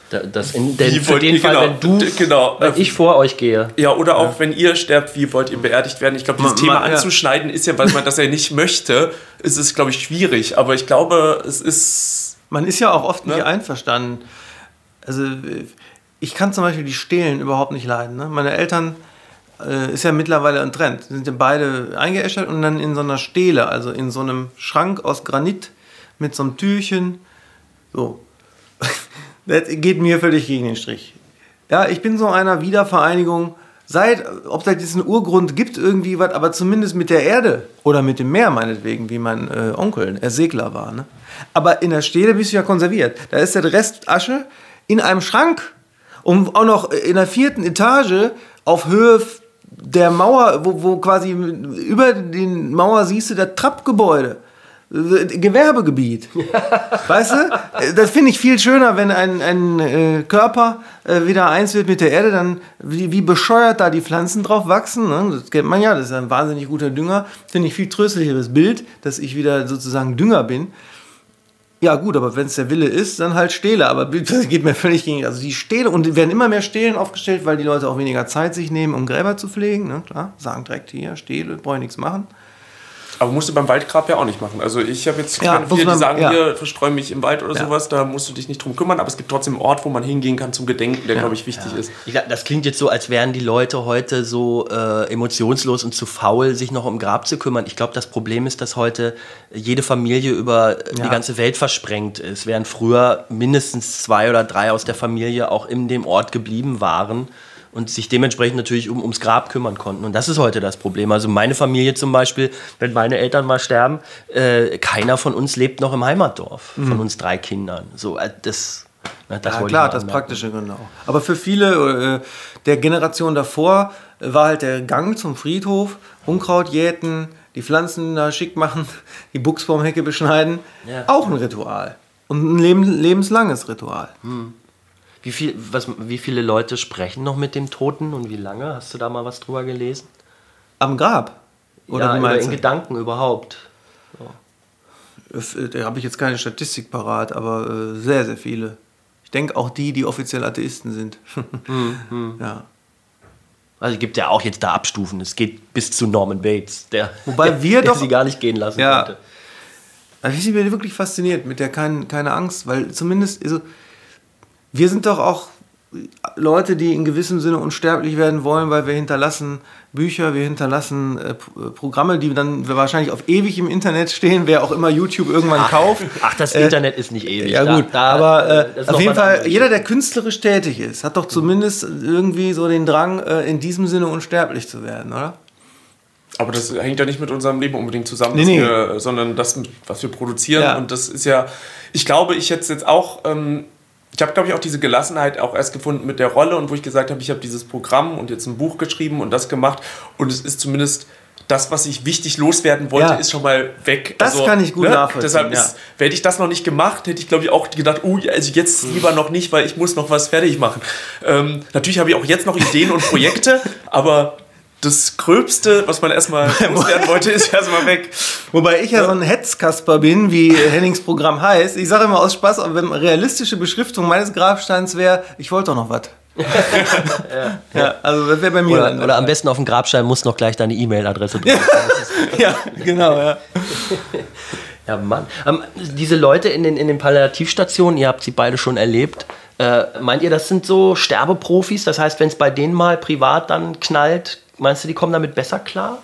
das in, denn für den Fall, genau, wenn du, genau, wenn ich vor euch gehe. Ja, oder auch ja. wenn ihr sterbt, wie wollt ihr beerdigt werden? Ich glaube, dieses Thema ja. anzuschneiden ist ja, weil man das ja nicht möchte, ist es, glaube ich, schwierig. Aber ich glaube, es ist... Man ist ja auch oft ne? nicht einverstanden. Also ich kann zum Beispiel die Stelen überhaupt nicht leiden. Ne? Meine Eltern äh, ist ja mittlerweile ein Trend. Sind ja beide eingeäschert und dann in so einer Stele, also in so einem Schrank aus Granit mit so einem Türchen. So. <laughs> das geht mir völlig gegen den Strich. Ja, ich bin so einer Wiedervereinigung. Seit, ob es diesen Urgrund gibt, irgendwie was, aber zumindest mit der Erde oder mit dem Meer, meinetwegen, wie mein äh, Onkel, er Segler war. Ne? Aber in der Stele bist du ja konserviert. Da ist der Rest Asche in einem Schrank und auch noch in der vierten Etage auf Höhe der Mauer, wo, wo quasi über den Mauer siehst du das Trappgebäude. Gewerbegebiet. weißt du? Das finde ich viel schöner, wenn ein, ein äh, Körper äh, wieder eins wird mit der Erde, dann wie, wie bescheuert da die Pflanzen drauf wachsen. Ne? Das kennt man ja, das ist ein wahnsinnig guter Dünger. Finde ich viel tröstlicheres Bild, dass ich wieder sozusagen Dünger bin. Ja, gut, aber wenn es der Wille ist, dann halt Stähle. Aber <laughs> das geht mir völlig gegen. Also die Stähle, und werden immer mehr Stelen aufgestellt, weil die Leute auch weniger Zeit sich nehmen, um Gräber zu pflegen. Ne? Klar, sagen direkt hier, Stähle, brauche ich nichts machen. Aber musst du beim Waldgrab ja auch nicht machen. Also ich habe jetzt ja, viele, die sagen, ja. hier verstreue mich im Wald oder ja. sowas, da musst du dich nicht drum kümmern, aber es gibt trotzdem einen Ort, wo man hingehen kann zum Gedenken, der, ja. glaube ich, wichtig ist. Ich, das klingt jetzt so, als wären die Leute heute so äh, emotionslos und zu faul, sich noch um Grab zu kümmern. Ich glaube, das Problem ist, dass heute jede Familie über die ganze Welt versprengt ist, während früher mindestens zwei oder drei aus der Familie auch in dem Ort geblieben waren und sich dementsprechend natürlich um, ums Grab kümmern konnten. Und das ist heute das Problem. Also meine Familie zum Beispiel, wenn meine Eltern mal sterben, äh, keiner von uns lebt noch im Heimatdorf, mhm. von uns drei Kindern. So, äh, das, na, das ja, klar, das praktische genau. Aber für viele äh, der Generation davor war halt der Gang zum Friedhof, Unkraut jäten, die Pflanzen da schick machen, <laughs> die Buchsbaumhecke beschneiden. Ja. Auch ein Ritual. Und ein leben, lebenslanges Ritual. Wie, viel, was, wie viele Leute sprechen noch mit dem Toten und wie lange? Hast du da mal was drüber gelesen? Am Grab. Oder ja, in? Gedanken überhaupt. Äh, Da habe ich jetzt keine Statistik parat, aber äh, sehr, sehr viele. Ich denke auch die, die offiziell Atheisten sind. <laughs> Hm, Ja. Also es gibt ja auch jetzt da Abstufen. Es geht bis zu Norman Bates, der, Wobei wir der doch- sie gar nicht gehen lassen Ja. konnte. Also ich bin wirklich fasziniert mit der kein, keine Angst, weil zumindest, also, wir sind doch auch Leute, die in gewissem Sinne unsterblich werden wollen, weil wir hinterlassen Bücher, wir hinterlassen äh, äh, Programme, die dann wahrscheinlich auf ewig im Internet stehen, wer auch immer YouTube irgendwann kauft. Ach, das Äh, Internet ist nicht ewig. Ja Da- gut, da, aber äh, auf jeden Fall, jeder, der künstlerisch tätig ist, hat doch zumindest irgendwie so den Drang, äh, in diesem Sinne unsterblich zu werden, oder? Aber das hängt ja nicht mit unserem Leben unbedingt zusammen, Nee, nee. Wir, sondern das, was wir produzieren. Ja. Und das ist ja, ich glaube, ich hätte jetzt auch, ähm, ich habe, glaube ich, auch diese Gelassenheit auch erst gefunden mit der Rolle und wo ich gesagt habe, ich habe dieses Programm und jetzt ein Buch geschrieben und das gemacht. Und es ist zumindest das, was ich wichtig loswerden wollte, Ja. ist schon mal weg. Also, Das kann ich gut nachvollziehen, Deshalb ja. ist, hätte ich das noch nicht gemacht, hätte ich, glaube ich, auch gedacht, oh, also jetzt lieber noch nicht, weil ich muss noch was fertig machen. Ähm, natürlich habe ich auch jetzt noch Ideen und Projekte, <laughs> aber das Gröbste, was man erstmal <laughs> loswerden wollte, ist erstmal weg. Wobei ich ja, so ein Hetzkasper bin, wie Hennings Programm heißt. Ich sage immer aus Spaß, aber wenn realistische Beschriftung meines Grabsteins wäre, ich wollte doch noch was. <laughs> ja. also das wäre bei mir Oder, der oder am besten auf dem Grabstein muss noch gleich deine E-Mail-Adresse <laughs> drauf. Ja, genau, ja. Ja, Mann. Ähm, diese Leute in den, in den Palliativstationen, ihr habt sie beide schon erlebt. Äh, meint ihr, das sind so Sterbeprofis? Das heißt, wenn es bei denen mal privat dann knallt, meinst du, die kommen damit besser klar?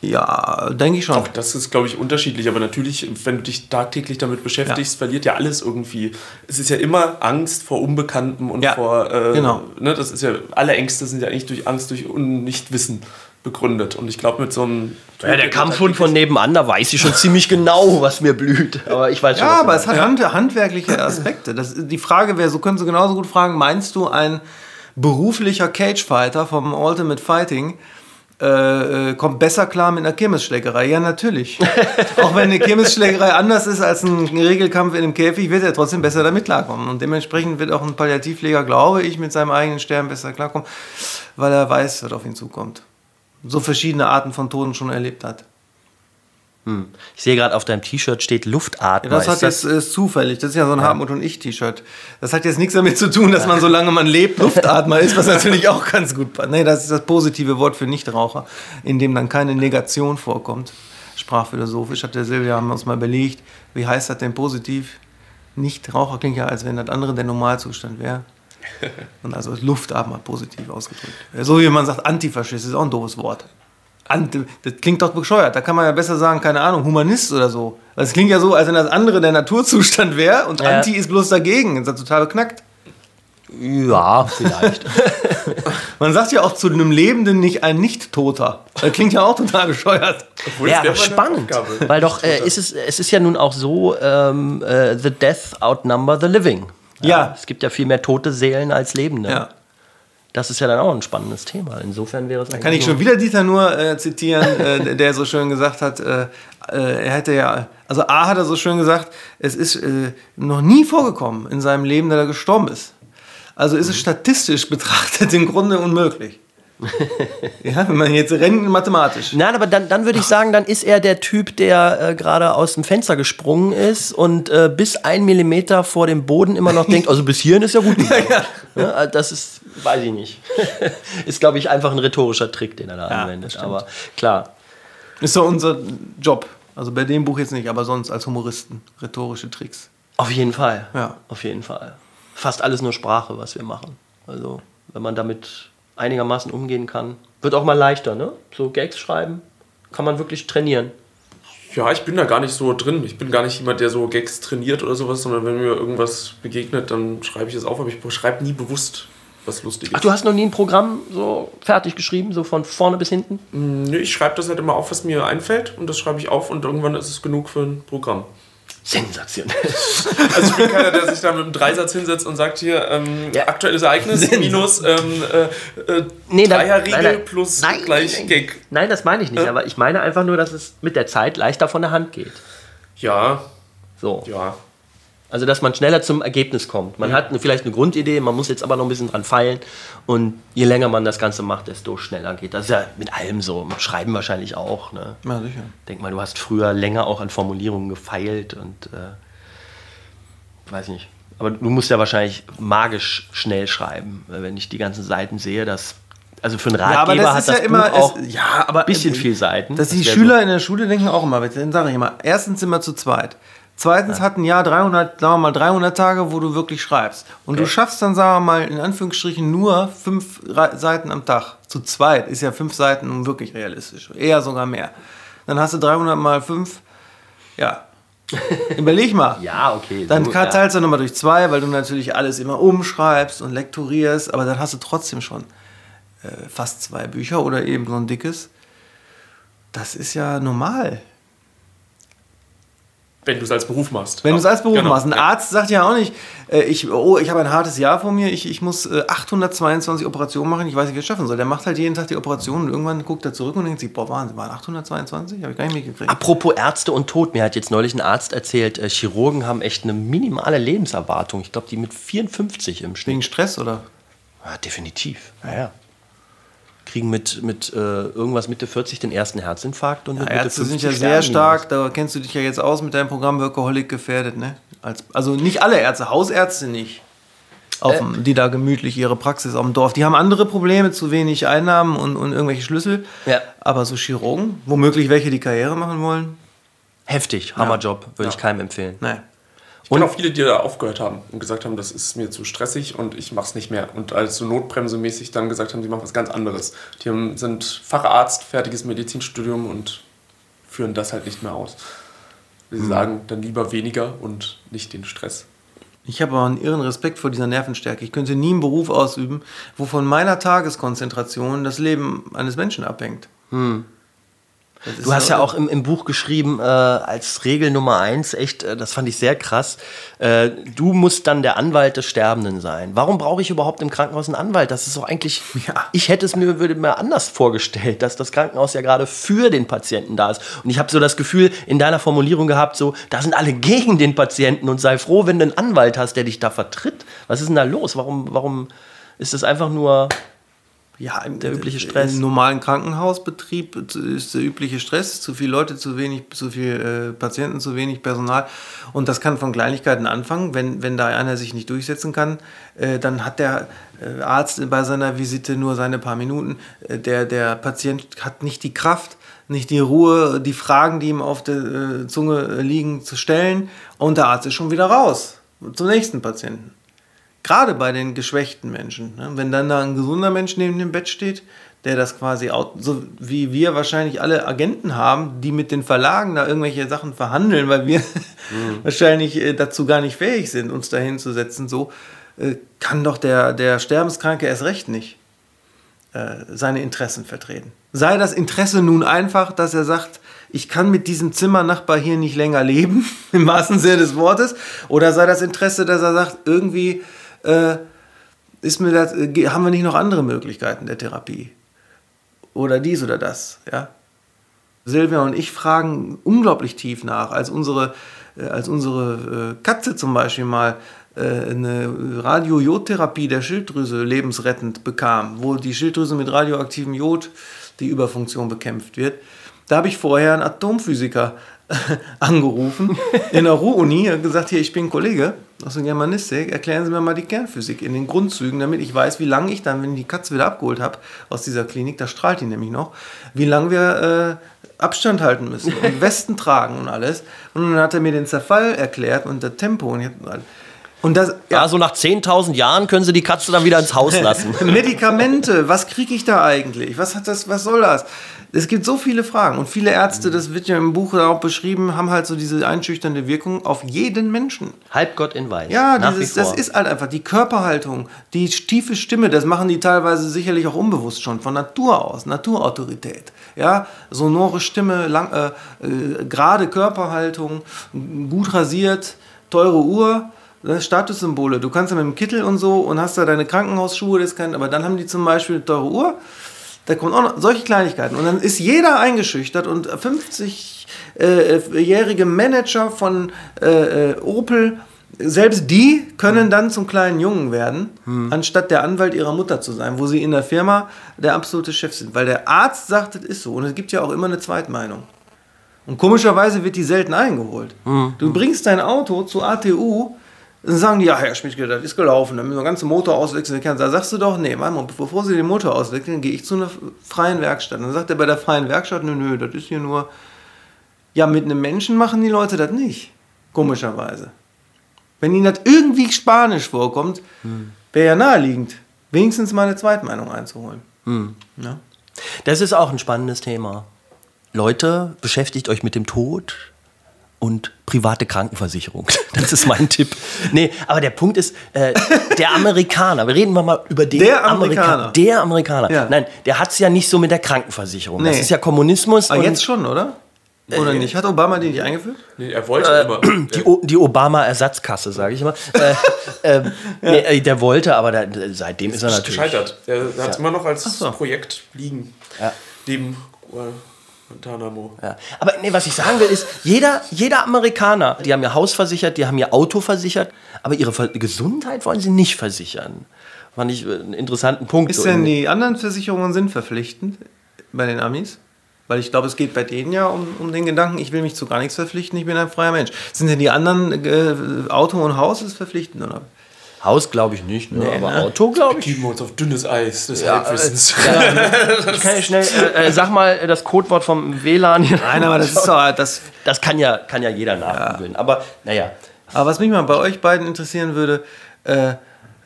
Ja, denke ich schon. Auch das ist, glaube ich, unterschiedlich. Aber natürlich, wenn du dich tagtäglich damit beschäftigst, verliert ja alles irgendwie. Es ist ja immer Angst vor Unbekanntem und Ja, vor. Äh, genau. Ne, das ist ja, alle Ängste sind ja eigentlich durch Angst, durch Nichtwissen begründet. Und ich glaube, mit so einem. Ja, der Kampfhund von nebenan, da weiß ich schon ziemlich genau, <laughs> was mir blüht. Aber ich weiß schon, Ja, aber es hat hand, handwerkliche Aspekte. Das, die Frage wäre, so können Sie genauso gut fragen, meinst du ein beruflicher Cagefighter vom Ultimate Fighting äh, äh, kommt besser klar mit einer Kirmesschlägerei? Ja, natürlich. <laughs> Auch wenn eine Kirmesschlägerei anders ist als ein Regelkampf in einem Käfig, wird er trotzdem besser damit klarkommen. Und dementsprechend wird auch ein Palliativpfleger, glaube ich, mit seinem eigenen Sterben besser klarkommen, weil er weiß, was auf ihn zukommt. So verschiedene Arten von Toten schon erlebt hat. Ich sehe gerade auf deinem T-Shirt steht Luftatmer. Das hat Ist jetzt ist zufällig. Das ist ja so ein Hartmut und ich T-Shirt. Das hat jetzt nichts damit zu tun, dass man, solange man lebt, <laughs> Luftatmer ist, was natürlich auch ganz gut passt. Nee, das ist das positive Wort für Nichtraucher, in dem dann keine Negation vorkommt. Sprachphilosophisch hat der Silvia haben wir uns mal belegt, wie heißt das denn positiv? Nichtraucher klingt ja, als wenn das andere der Normalzustand wäre. <laughs> Und also ist Luftatmer positiv ausgedrückt. So wie man sagt, Antifaschist ist auch ein doofes Wort. Das klingt doch bescheuert. Da kann man ja besser sagen, keine Ahnung, Humanist oder so. Es klingt ja so, als wenn das andere der Naturzustand wäre und Ja. Anti ist bloß dagegen. Das ist ja total beknackt. Ja, vielleicht. <laughs> Man sagt ja auch zu einem Lebenden nicht ein Nicht-Toter. Das klingt ja auch total bescheuert. Obwohl, Ja, das aber spannend. Aufgabe. Weil doch, äh, ist es, es ist ja nun auch so, ähm, äh, the death outnumber the living. Ja. Es gibt ja viel mehr tote Seelen als Lebende. Ja. Das ist ja dann auch ein spannendes Thema. Insofern wäre es Kann ich schon wieder Dieter nur äh, zitieren, äh, der- so schön gesagt hat, äh, äh, er hätte ja, also A hat er so schön gesagt, es ist äh, noch nie vorgekommen in seinem Leben, dass er gestorben ist. Also ist es statistisch betrachtet im Grunde unmöglich. Ja, wenn man jetzt rennt mathematisch. Nein, aber dann, dann würde ich sagen, dann ist er der Typ, der äh, gerade aus dem Fenster gesprungen ist und äh, bis ein Millimeter vor dem Boden immer noch denkt, also bis hierhin ist ja gut <laughs> gegangen. ja, also das ist, weiß ich nicht. <laughs> ist, glaube ich, einfach ein rhetorischer Trick, den er da Ja, anwendet. Aber klar. Ist so unser Job. Also bei dem Buch jetzt nicht, aber sonst als Humoristen. Rhetorische Tricks. Auf jeden Fall. Ja. Auf jeden Fall. Fast alles nur Sprache, was wir machen. Also, wenn man damit einigermaßen umgehen kann, wird auch mal leichter, ne? So Gags schreiben kann man wirklich trainieren. Ja, ich bin da gar nicht so drin. Ich bin gar nicht jemand, der so Gags trainiert oder sowas, sondern wenn mir irgendwas begegnet, dann schreibe ich es auf, aber ich schreibe nie bewusst was Lustiges. Ach, du hast noch nie ein Programm so fertig geschrieben, so von vorne bis hinten? Nö, ich schreibe das halt immer auf, was mir einfällt und das schreibe ich auf und irgendwann ist es genug für ein Programm. Sensationell. <laughs> Also ich bin keiner, der sich da mit einem Dreisatz hinsetzt und sagt hier, ähm, ja. aktuelles Ereignis minus ähm, äh, äh, nee, Dreierriegel nein, nein, plus nein, gleich Gag. Nein, das meine ich nicht, äh? aber ich meine einfach nur, dass es mit der Zeit leichter von der Hand geht. Ja. So. Ja. Also, dass man schneller zum Ergebnis kommt. Man mhm. hat eine, vielleicht eine Grundidee, man muss jetzt aber noch ein bisschen dran feilen. Und je länger man das Ganze macht, desto schneller geht das. ist ja mit allem so. Mit Schreiben wahrscheinlich auch. Ne? Ja, sicher. Denk mal, du hast früher länger auch an Formulierungen gefeilt und äh, weiß nicht. Aber du musst ja wahrscheinlich magisch schnell schreiben, wenn ich die ganzen Seiten sehe. Das also für einen Ratgeber ja, das hat das ja immer, auch es, ja, aber, bisschen viel Seiten. Dass die Schüler so. in der Schule denken auch immer, dann sage ich immer, erstens sind wir zu zweit. Zweitens ja. hat ein Jahr 300, sagen wir mal 300 Tage, wo du wirklich schreibst. Und okay. du schaffst dann, sagen wir mal, in Anführungsstrichen nur fünf Seiten am Tag. Zu zweit ist ja fünf Seiten wirklich realistisch. Eher sogar mehr. Dann hast du 300 mal fünf. Ja. <laughs> Überleg mal. ja, okay. Dann so, teilst ja. du nochmal durch zwei, weil du natürlich alles immer umschreibst und lektorierst. Aber dann hast du trotzdem schon äh, fast zwei Bücher oder eben so ein dickes. Das ist ja normal. Wenn du es als Beruf machst. Wenn du es als Beruf genau. machst. Ein Arzt sagt ja auch nicht, äh, ich, oh, ich habe ein hartes Jahr vor mir, ich, ich muss äh, 822 Operationen machen, ich weiß nicht, wie ich es schaffen soll. Der macht halt jeden Tag die Operationen und irgendwann guckt er zurück und denkt sich, boah, Wahnsinn, waren 822? Habe ich gar nicht mitgekriegt. Apropos Ärzte und Tod, mir hat jetzt neulich ein Arzt erzählt, äh, Chirurgen haben echt eine minimale Lebenserwartung. Ich glaube, die mit 54 im Schnitt. Wegen Stress, oder? Ja, definitiv. Ja, ja kriegen mit, mit äh, irgendwas Mitte 40 den ersten Herzinfarkt und ja, mit Mitte Ärzte 50 sind ja sehr stark, da kennst du dich ja jetzt aus mit deinem Programm Workaholic gefährdet, ne? Als, also nicht alle Ärzte, Hausärzte nicht. Auf, äh, die da gemütlich ihre Praxis auf dem Dorf. Die haben andere Probleme, zu wenig Einnahmen und, und irgendwelche Schlüssel. Ja. Aber so Chirurgen, womöglich welche, die Karriere machen wollen. Heftig, Hammerjob, würde ja. ich keinem empfehlen. Nein. Ich kenne auch viele, die da aufgehört haben und gesagt haben, das ist mir zu stressig und ich mache es nicht mehr. Und als so notbremsemäßig dann gesagt haben, sie machen was ganz anderes. Die haben, sind Facharzt, fertiges Medizinstudium und führen das halt nicht mehr aus. Sie mhm. sagen dann lieber weniger und nicht den Stress. Ich habe aber einen irren Respekt vor dieser Nervenstärke. Ich könnte nie einen Beruf ausüben, wo von meiner Tageskonzentration das Leben eines Menschen abhängt. Mhm. Du hast ja auch im, im Buch geschrieben, äh, als Regel Nummer eins, echt, äh, das fand ich sehr krass, äh, du musst dann der Anwalt des Sterbenden sein. Warum brauche ich überhaupt im Krankenhaus einen Anwalt? Das ist doch eigentlich, ja. ich hätte es mir, würde mir anders vorgestellt, dass das Krankenhaus ja gerade für den Patienten da ist. Und ich habe so das Gefühl in deiner Formulierung gehabt, so, da sind alle gegen den Patienten und sei froh, wenn du einen Anwalt hast, der dich da vertritt. Was ist denn da los? Warum, warum ist das einfach nur ja, der übliche Stress. Im normalen Krankenhausbetrieb ist der übliche Stress. Zu viele Leute, zu wenig, zu viele äh, Patienten, zu wenig Personal. Und das kann von Kleinigkeiten anfangen. Wenn, wenn da einer sich nicht durchsetzen kann, äh, dann hat der äh, Arzt bei seiner Visite nur seine paar Minuten. Äh, der, der Patient hat nicht die Kraft, nicht die Ruhe, die Fragen, die ihm auf der äh, Zunge liegen, zu stellen. Und der Arzt ist schon wieder raus zum nächsten Patienten. Gerade bei den geschwächten Menschen. Ne? Wenn dann da ein gesunder Mensch neben dem Bett steht, der das quasi, so wie wir wahrscheinlich alle Agenten haben, die mit den Verlagen da irgendwelche Sachen verhandeln, weil wir mhm. <laughs> wahrscheinlich äh, dazu gar nicht fähig sind, uns da hinzusetzen, so äh, kann doch der, der Sterbenskranke erst recht nicht äh, seine Interessen vertreten. Sei das Interesse nun einfach, dass er sagt, ich kann mit diesem Zimmernachbar hier nicht länger leben, <laughs> im wahrsten Sinne des Wortes, oder sei das Interesse, dass er sagt, irgendwie äh, ist mir das, äh, haben wir nicht noch andere Möglichkeiten der Therapie? Oder dies oder das, ja? Silvia und ich fragen unglaublich tief nach, als unsere, äh, als unsere äh, Katze zum Beispiel mal eine Radio-Jod-Therapie der Schilddrüse lebensrettend bekam, wo die Schilddrüse mit radioaktivem Jod die Überfunktion bekämpft wird. Da habe ich vorher einen Atomphysiker <laughs> angerufen in der Ruhr-Uni und gesagt, hier, ich bin Kollege aus der Germanistik, erklären Sie mir mal die Kernphysik in den Grundzügen, damit ich weiß, wie lange ich dann, wenn ich die Katze wieder abgeholt habe aus dieser Klinik, da strahlt die nämlich noch, wie lange wir äh, Abstand halten müssen und <laughs> Westen tragen und alles. Und dann hat er mir den Zerfall erklärt und das Tempo. Und ich, Und das, ja. Also nach 10.000 Jahren können sie die Katze dann wieder ins Haus <laughs> lassen. Medikamente, was kriege ich da eigentlich? Was, hat das, was soll das? Es gibt so viele Fragen und viele Ärzte, das wird ja im Buch auch beschrieben, haben halt so diese einschüchternde Wirkung auf jeden Menschen. Halbgott in Weiß. Ja, dieses, das ist halt einfach die Körperhaltung, die tiefe Stimme, das machen die teilweise sicherlich auch unbewusst schon, von Natur aus, Naturautorität. Ja, sonore Stimme, lang, äh, äh, gerade Körperhaltung, gut rasiert, teure Uhr. Statussymbole. Du kannst ja mit dem Kittel und so und hast da deine Krankenhausschuhe, das kann, aber dann haben die zum Beispiel eine teure Uhr da kommen auch noch solche Kleinigkeiten. Und dann ist jeder eingeschüchtert und 50-jährige Manager von äh, äh, Opel, selbst die können dann zum kleinen Jungen werden, hm. anstatt der Anwalt ihrer Mutter zu sein, wo sie in der Firma der absolute Chef sind. Weil der Arzt sagt, es ist so. Und es gibt ja auch immer eine Zweitmeinung. Und komischerweise wird die selten eingeholt. Hm. Du bringst dein Auto zur ATU, dann sagen die, ja, Herr Schmidtke, das ist gelaufen, dann müssen wir den ganzen Motor auswechseln. Da sagst du doch, nee, mal, bevor Sie den Motor auswechseln, gehe ich zu einer freien Werkstatt. Dann sagt er bei der freien Werkstatt, nö, nö, das ist hier nur. Ja, mit einem Menschen machen die Leute das nicht. Komischerweise. Wenn ihnen das irgendwie Spanisch vorkommt, hm. wäre ja naheliegend, wenigstens mal eine Zweitmeinung einzuholen. Hm. Ja? Das ist auch ein spannendes Thema. Leute, beschäftigt euch mit dem Tod, und private Krankenversicherung. <laughs> Das ist mein Tipp. Nee, aber der Punkt ist, äh, der Amerikaner, wir reden mal über den der Amerikaner. Amerika der Amerikaner. Ja. Nein, der hat es ja nicht so mit der Krankenversicherung. Nee. Das ist ja Kommunismus. Aber jetzt schon, oder? Oder äh, nicht? Hat Obama den nicht eingeführt? Nee, er wollte äh, immer. <clears throat> Die, die Obama-Ersatzkasse, sage ich immer. äh, <laughs> ja. nee, äh, der wollte, aber der, seitdem ist, ist er natürlich. gescheitert. Der, der hat es immer noch als so. Projekt liegen. Ja. Neben Guantanamo. Ja. Aber nee, was ich sagen will, ist, jeder, jeder Amerikaner, die haben ihr Haus versichert, die haben ihr Auto versichert, aber ihre Gesundheit wollen sie nicht versichern. Fand ich einen interessanten Punkt. Ist denn die anderen Versicherungen sind verpflichtend bei den Amis? Weil ich glaube, es geht bei denen ja um, um den Gedanken, ich will mich zu gar nichts verpflichten, ich bin ein freier Mensch. Sind denn die anderen äh, Auto und Haus ist verpflichtend, oder? Haus glaube ich nicht, ne? Nee, aber ne? Auto glaube ich. Geben wir uns auf dünnes Eis des ja, Halbwissens. Äh, ja, <laughs> ich kann ja schnell, äh, äh, sag mal das Codewort vom WLAN hier. Nein, aber das ist doch, <laughs> das, das kann ja, kann ja jeder nachgoogeln. Ja. Aber naja. Aber was mich mal bei euch beiden interessieren würde, äh,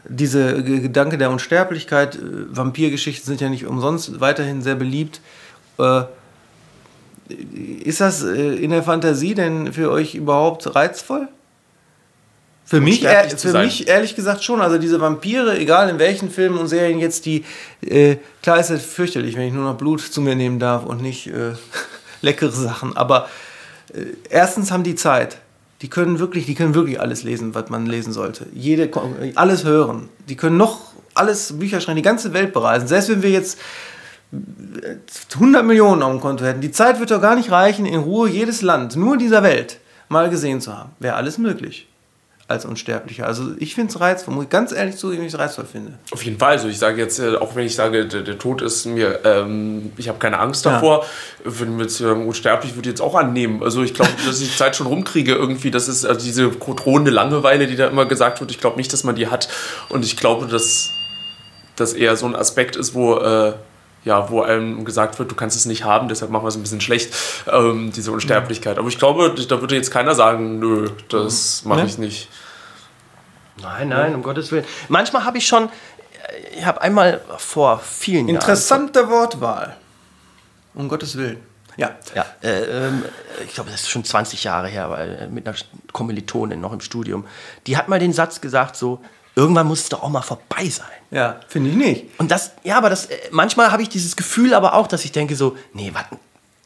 diese Gedanke der Unsterblichkeit, äh, Vampirgeschichten sind ja nicht umsonst weiterhin sehr beliebt. Äh, ist das in der Fantasie denn für euch überhaupt reizvoll? Für, mich, ehr, für mich ehrlich gesagt schon. Also diese Vampire, egal in welchen Filmen und Serien jetzt die, äh, klar ist es fürchterlich, wenn ich nur noch Blut zu mir nehmen darf und nicht äh, <laughs> leckere Sachen. Aber äh, erstens haben die Zeit. Die können wirklich, die können wirklich alles lesen, was man lesen sollte. Jede, alles hören. Die können noch alles Bücher schreiben, die ganze Welt bereisen. Selbst wenn wir jetzt 100 äh, Millionen auf dem Konto hätten. Die Zeit wird doch gar nicht reichen, in Ruhe jedes Land, nur dieser Welt, mal gesehen zu haben. Wäre alles möglich als Unsterblicher. Also ich finde es reizvoll, muss ich ganz ehrlich zugeben, ich es reizvoll finde. Auf jeden Fall. Also ich sage jetzt, äh, auch wenn ich sage, der, der Tod ist mir, ähm, ich habe keine Angst davor, ja. wenn wir jetzt ähm, unsterblich würde ich jetzt auch annehmen. Also ich glaube, dass ich die Zeit schon rumkriege irgendwie. Das ist also diese drohende Langeweile, die da immer gesagt wird. Ich glaube nicht, dass man die hat. Und ich glaube, dass das eher so ein Aspekt ist, wo äh, ja, wo einem gesagt wird, du kannst es nicht haben, deshalb machen wir es ein bisschen schlecht, ähm, diese Unsterblichkeit. Aber ich glaube, da würde jetzt keiner sagen, nö, das mache ich nicht. Nein, nein, um Gottes Willen. Manchmal habe ich schon, ich habe einmal vor vielen Interessante Jahren. Interessante Wortwahl. Um Gottes Willen. Ja. ja äh, ähm, ich glaube, das ist schon 20 Jahre her, weil, äh, mit einer Kommilitonin noch im Studium. Die hat mal den Satz gesagt, so, irgendwann muss es doch auch mal vorbei sein. Ja, finde ich nicht. Und das, ja, aber das, äh, manchmal habe ich dieses Gefühl aber auch, dass ich denke so, nee, warte,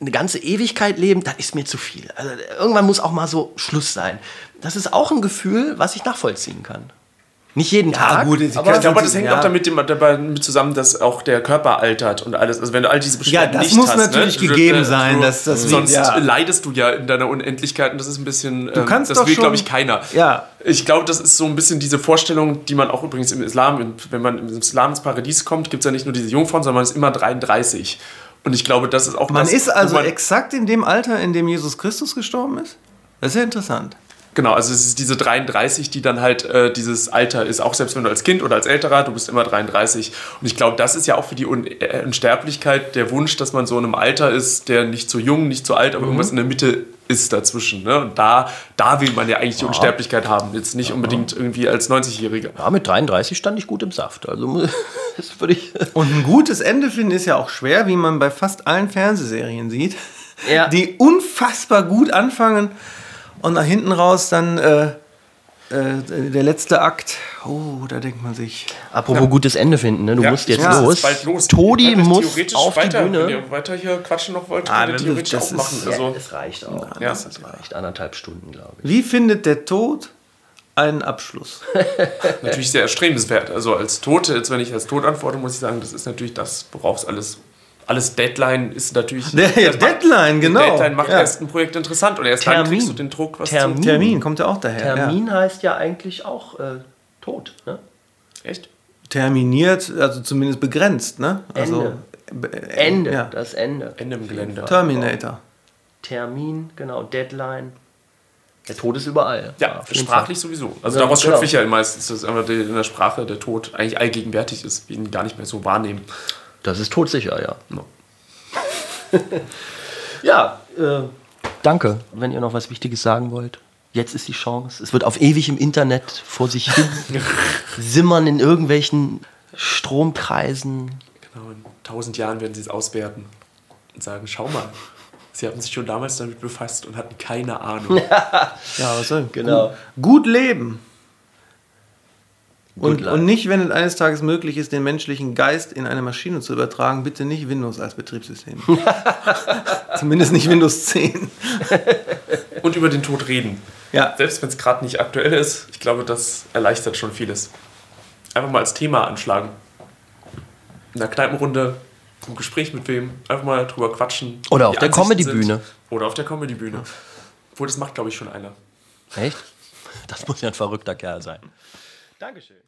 eine ganze Ewigkeit leben, das ist mir zu viel. Also irgendwann muss auch mal so Schluss sein. Das ist auch ein Gefühl, was ich nachvollziehen kann. Nicht jeden ja, Tag. Gut, aber ich glaube, das hängt ja. auch damit mit zusammen, dass auch der Körper altert und alles. Also wenn du all diese Beschwerden ja, das nicht muss hast, ne, natürlich ne? gegeben du, sein. Dass das sonst ja. leidest du ja in deiner Unendlichkeit und das ist ein bisschen. Du ähm, kannst das doch will, glaube ich, keiner. Ja. Ich glaube, das ist so ein bisschen diese Vorstellung, die man auch übrigens im Islam, wenn man im Islam ins Paradies kommt, gibt es ja nicht nur diese Jungfrauen, sondern man ist immer 33. Und ich glaube, das ist auch Man das, ist also exakt in dem Alter, in dem Jesus Christus gestorben ist? Das ist ja interessant. Genau, also es ist diese 33, die dann halt äh, dieses Alter ist, auch selbst wenn du als Kind oder als Älterer, du bist immer 33. Und ich glaube, das ist ja auch für die äh, Unsterblichkeit der Wunsch, dass man so in einem Alter ist, der nicht zu jung, nicht zu alt, aber mhm. irgendwas in der Mitte ist dazwischen. Ne? Und da, da will man ja eigentlich die Unsterblichkeit haben. Jetzt nicht unbedingt irgendwie als 90-Jähriger. Ja, mit 33 stand ich gut im Saft. Also <laughs> das würde ich. <laughs> Und ein gutes Ende finden ist ja auch schwer, wie man bei fast allen Fernsehserien sieht, Ja. die unfassbar gut anfangen und nach hinten raus dann äh, äh, der letzte Akt. Oh, da denkt man sich. Apropos gutes Ende finden, ne? du Ja, musst jetzt ja, los. ist bald los. Todi muss theoretisch auf weiter, die Wenn Bühne. ihr weiter hier quatschen noch wollt, Ah, könnt ihr das- theoretisch das auch ist- machen. Ja, Also, es reicht auch. Ja. Es reicht anderthalb Stunden, glaube ich. Wie findet der Tod einen Abschluss? natürlich sehr erstrebenswert. Also als Tote, jetzt wenn ich als Tod antworte, muss ich sagen, das ist natürlich das, worauf es alles. Alles Deadline ist natürlich. Der, ja, das macht- Deadline, genau. Deadline macht ja. erst ein Projekt interessant und erst dann Termin. kriegst du den Druck, was Termin. Termin kommt ja auch daher. Termin heißt ja eigentlich auch äh, tot. Ne? Echt? Ja. Terminiert, also zumindest begrenzt, ne? Also, Ende. äh, Ende, Ja. das Ende. Ende im Gelände. Terminator. Termin, genau, Deadline. Der Tod ist überall. Ja, sprachlich sowieso. Also Ja, daraus genau. schöpfe ich ja meistens, dass einfach in der Sprache der Tod eigentlich allgegenwärtig ist, wir ihn gar nicht mehr so wahrnehmen. Das ist todsicher, ja. <laughs> ja, äh, danke. Wenn ihr noch was Wichtiges sagen wollt, jetzt ist die Chance. Es wird auf ewig im Internet vor sich hin <laughs> simmern in irgendwelchen Stromkreisen. Genau, in tausend Jahren werden sie es auswerten und sagen, schau mal, sie haben sich schon damals damit befasst und hatten keine Ahnung. <laughs> Ja, was soll Genau. Gut, gut leben. Und, und nicht, wenn es eines Tages möglich ist, den menschlichen Geist in eine Maschine zu übertragen, bitte nicht Windows als Betriebssystem. <laughs> Zumindest nicht Windows 10. und über den Tod reden. Ja, Selbst wenn es gerade nicht aktuell ist, ich glaube, das erleichtert schon vieles. Einfach mal als Thema anschlagen. In der Kneipenrunde, im Gespräch mit wem, einfach mal drüber quatschen. Oder auf der Comedy-Bühne. Oder auf der Comedy-Bühne. Obwohl, das macht, glaube ich, schon einer. Echt? Das muss ja ein verrückter Kerl sein. Dankeschön.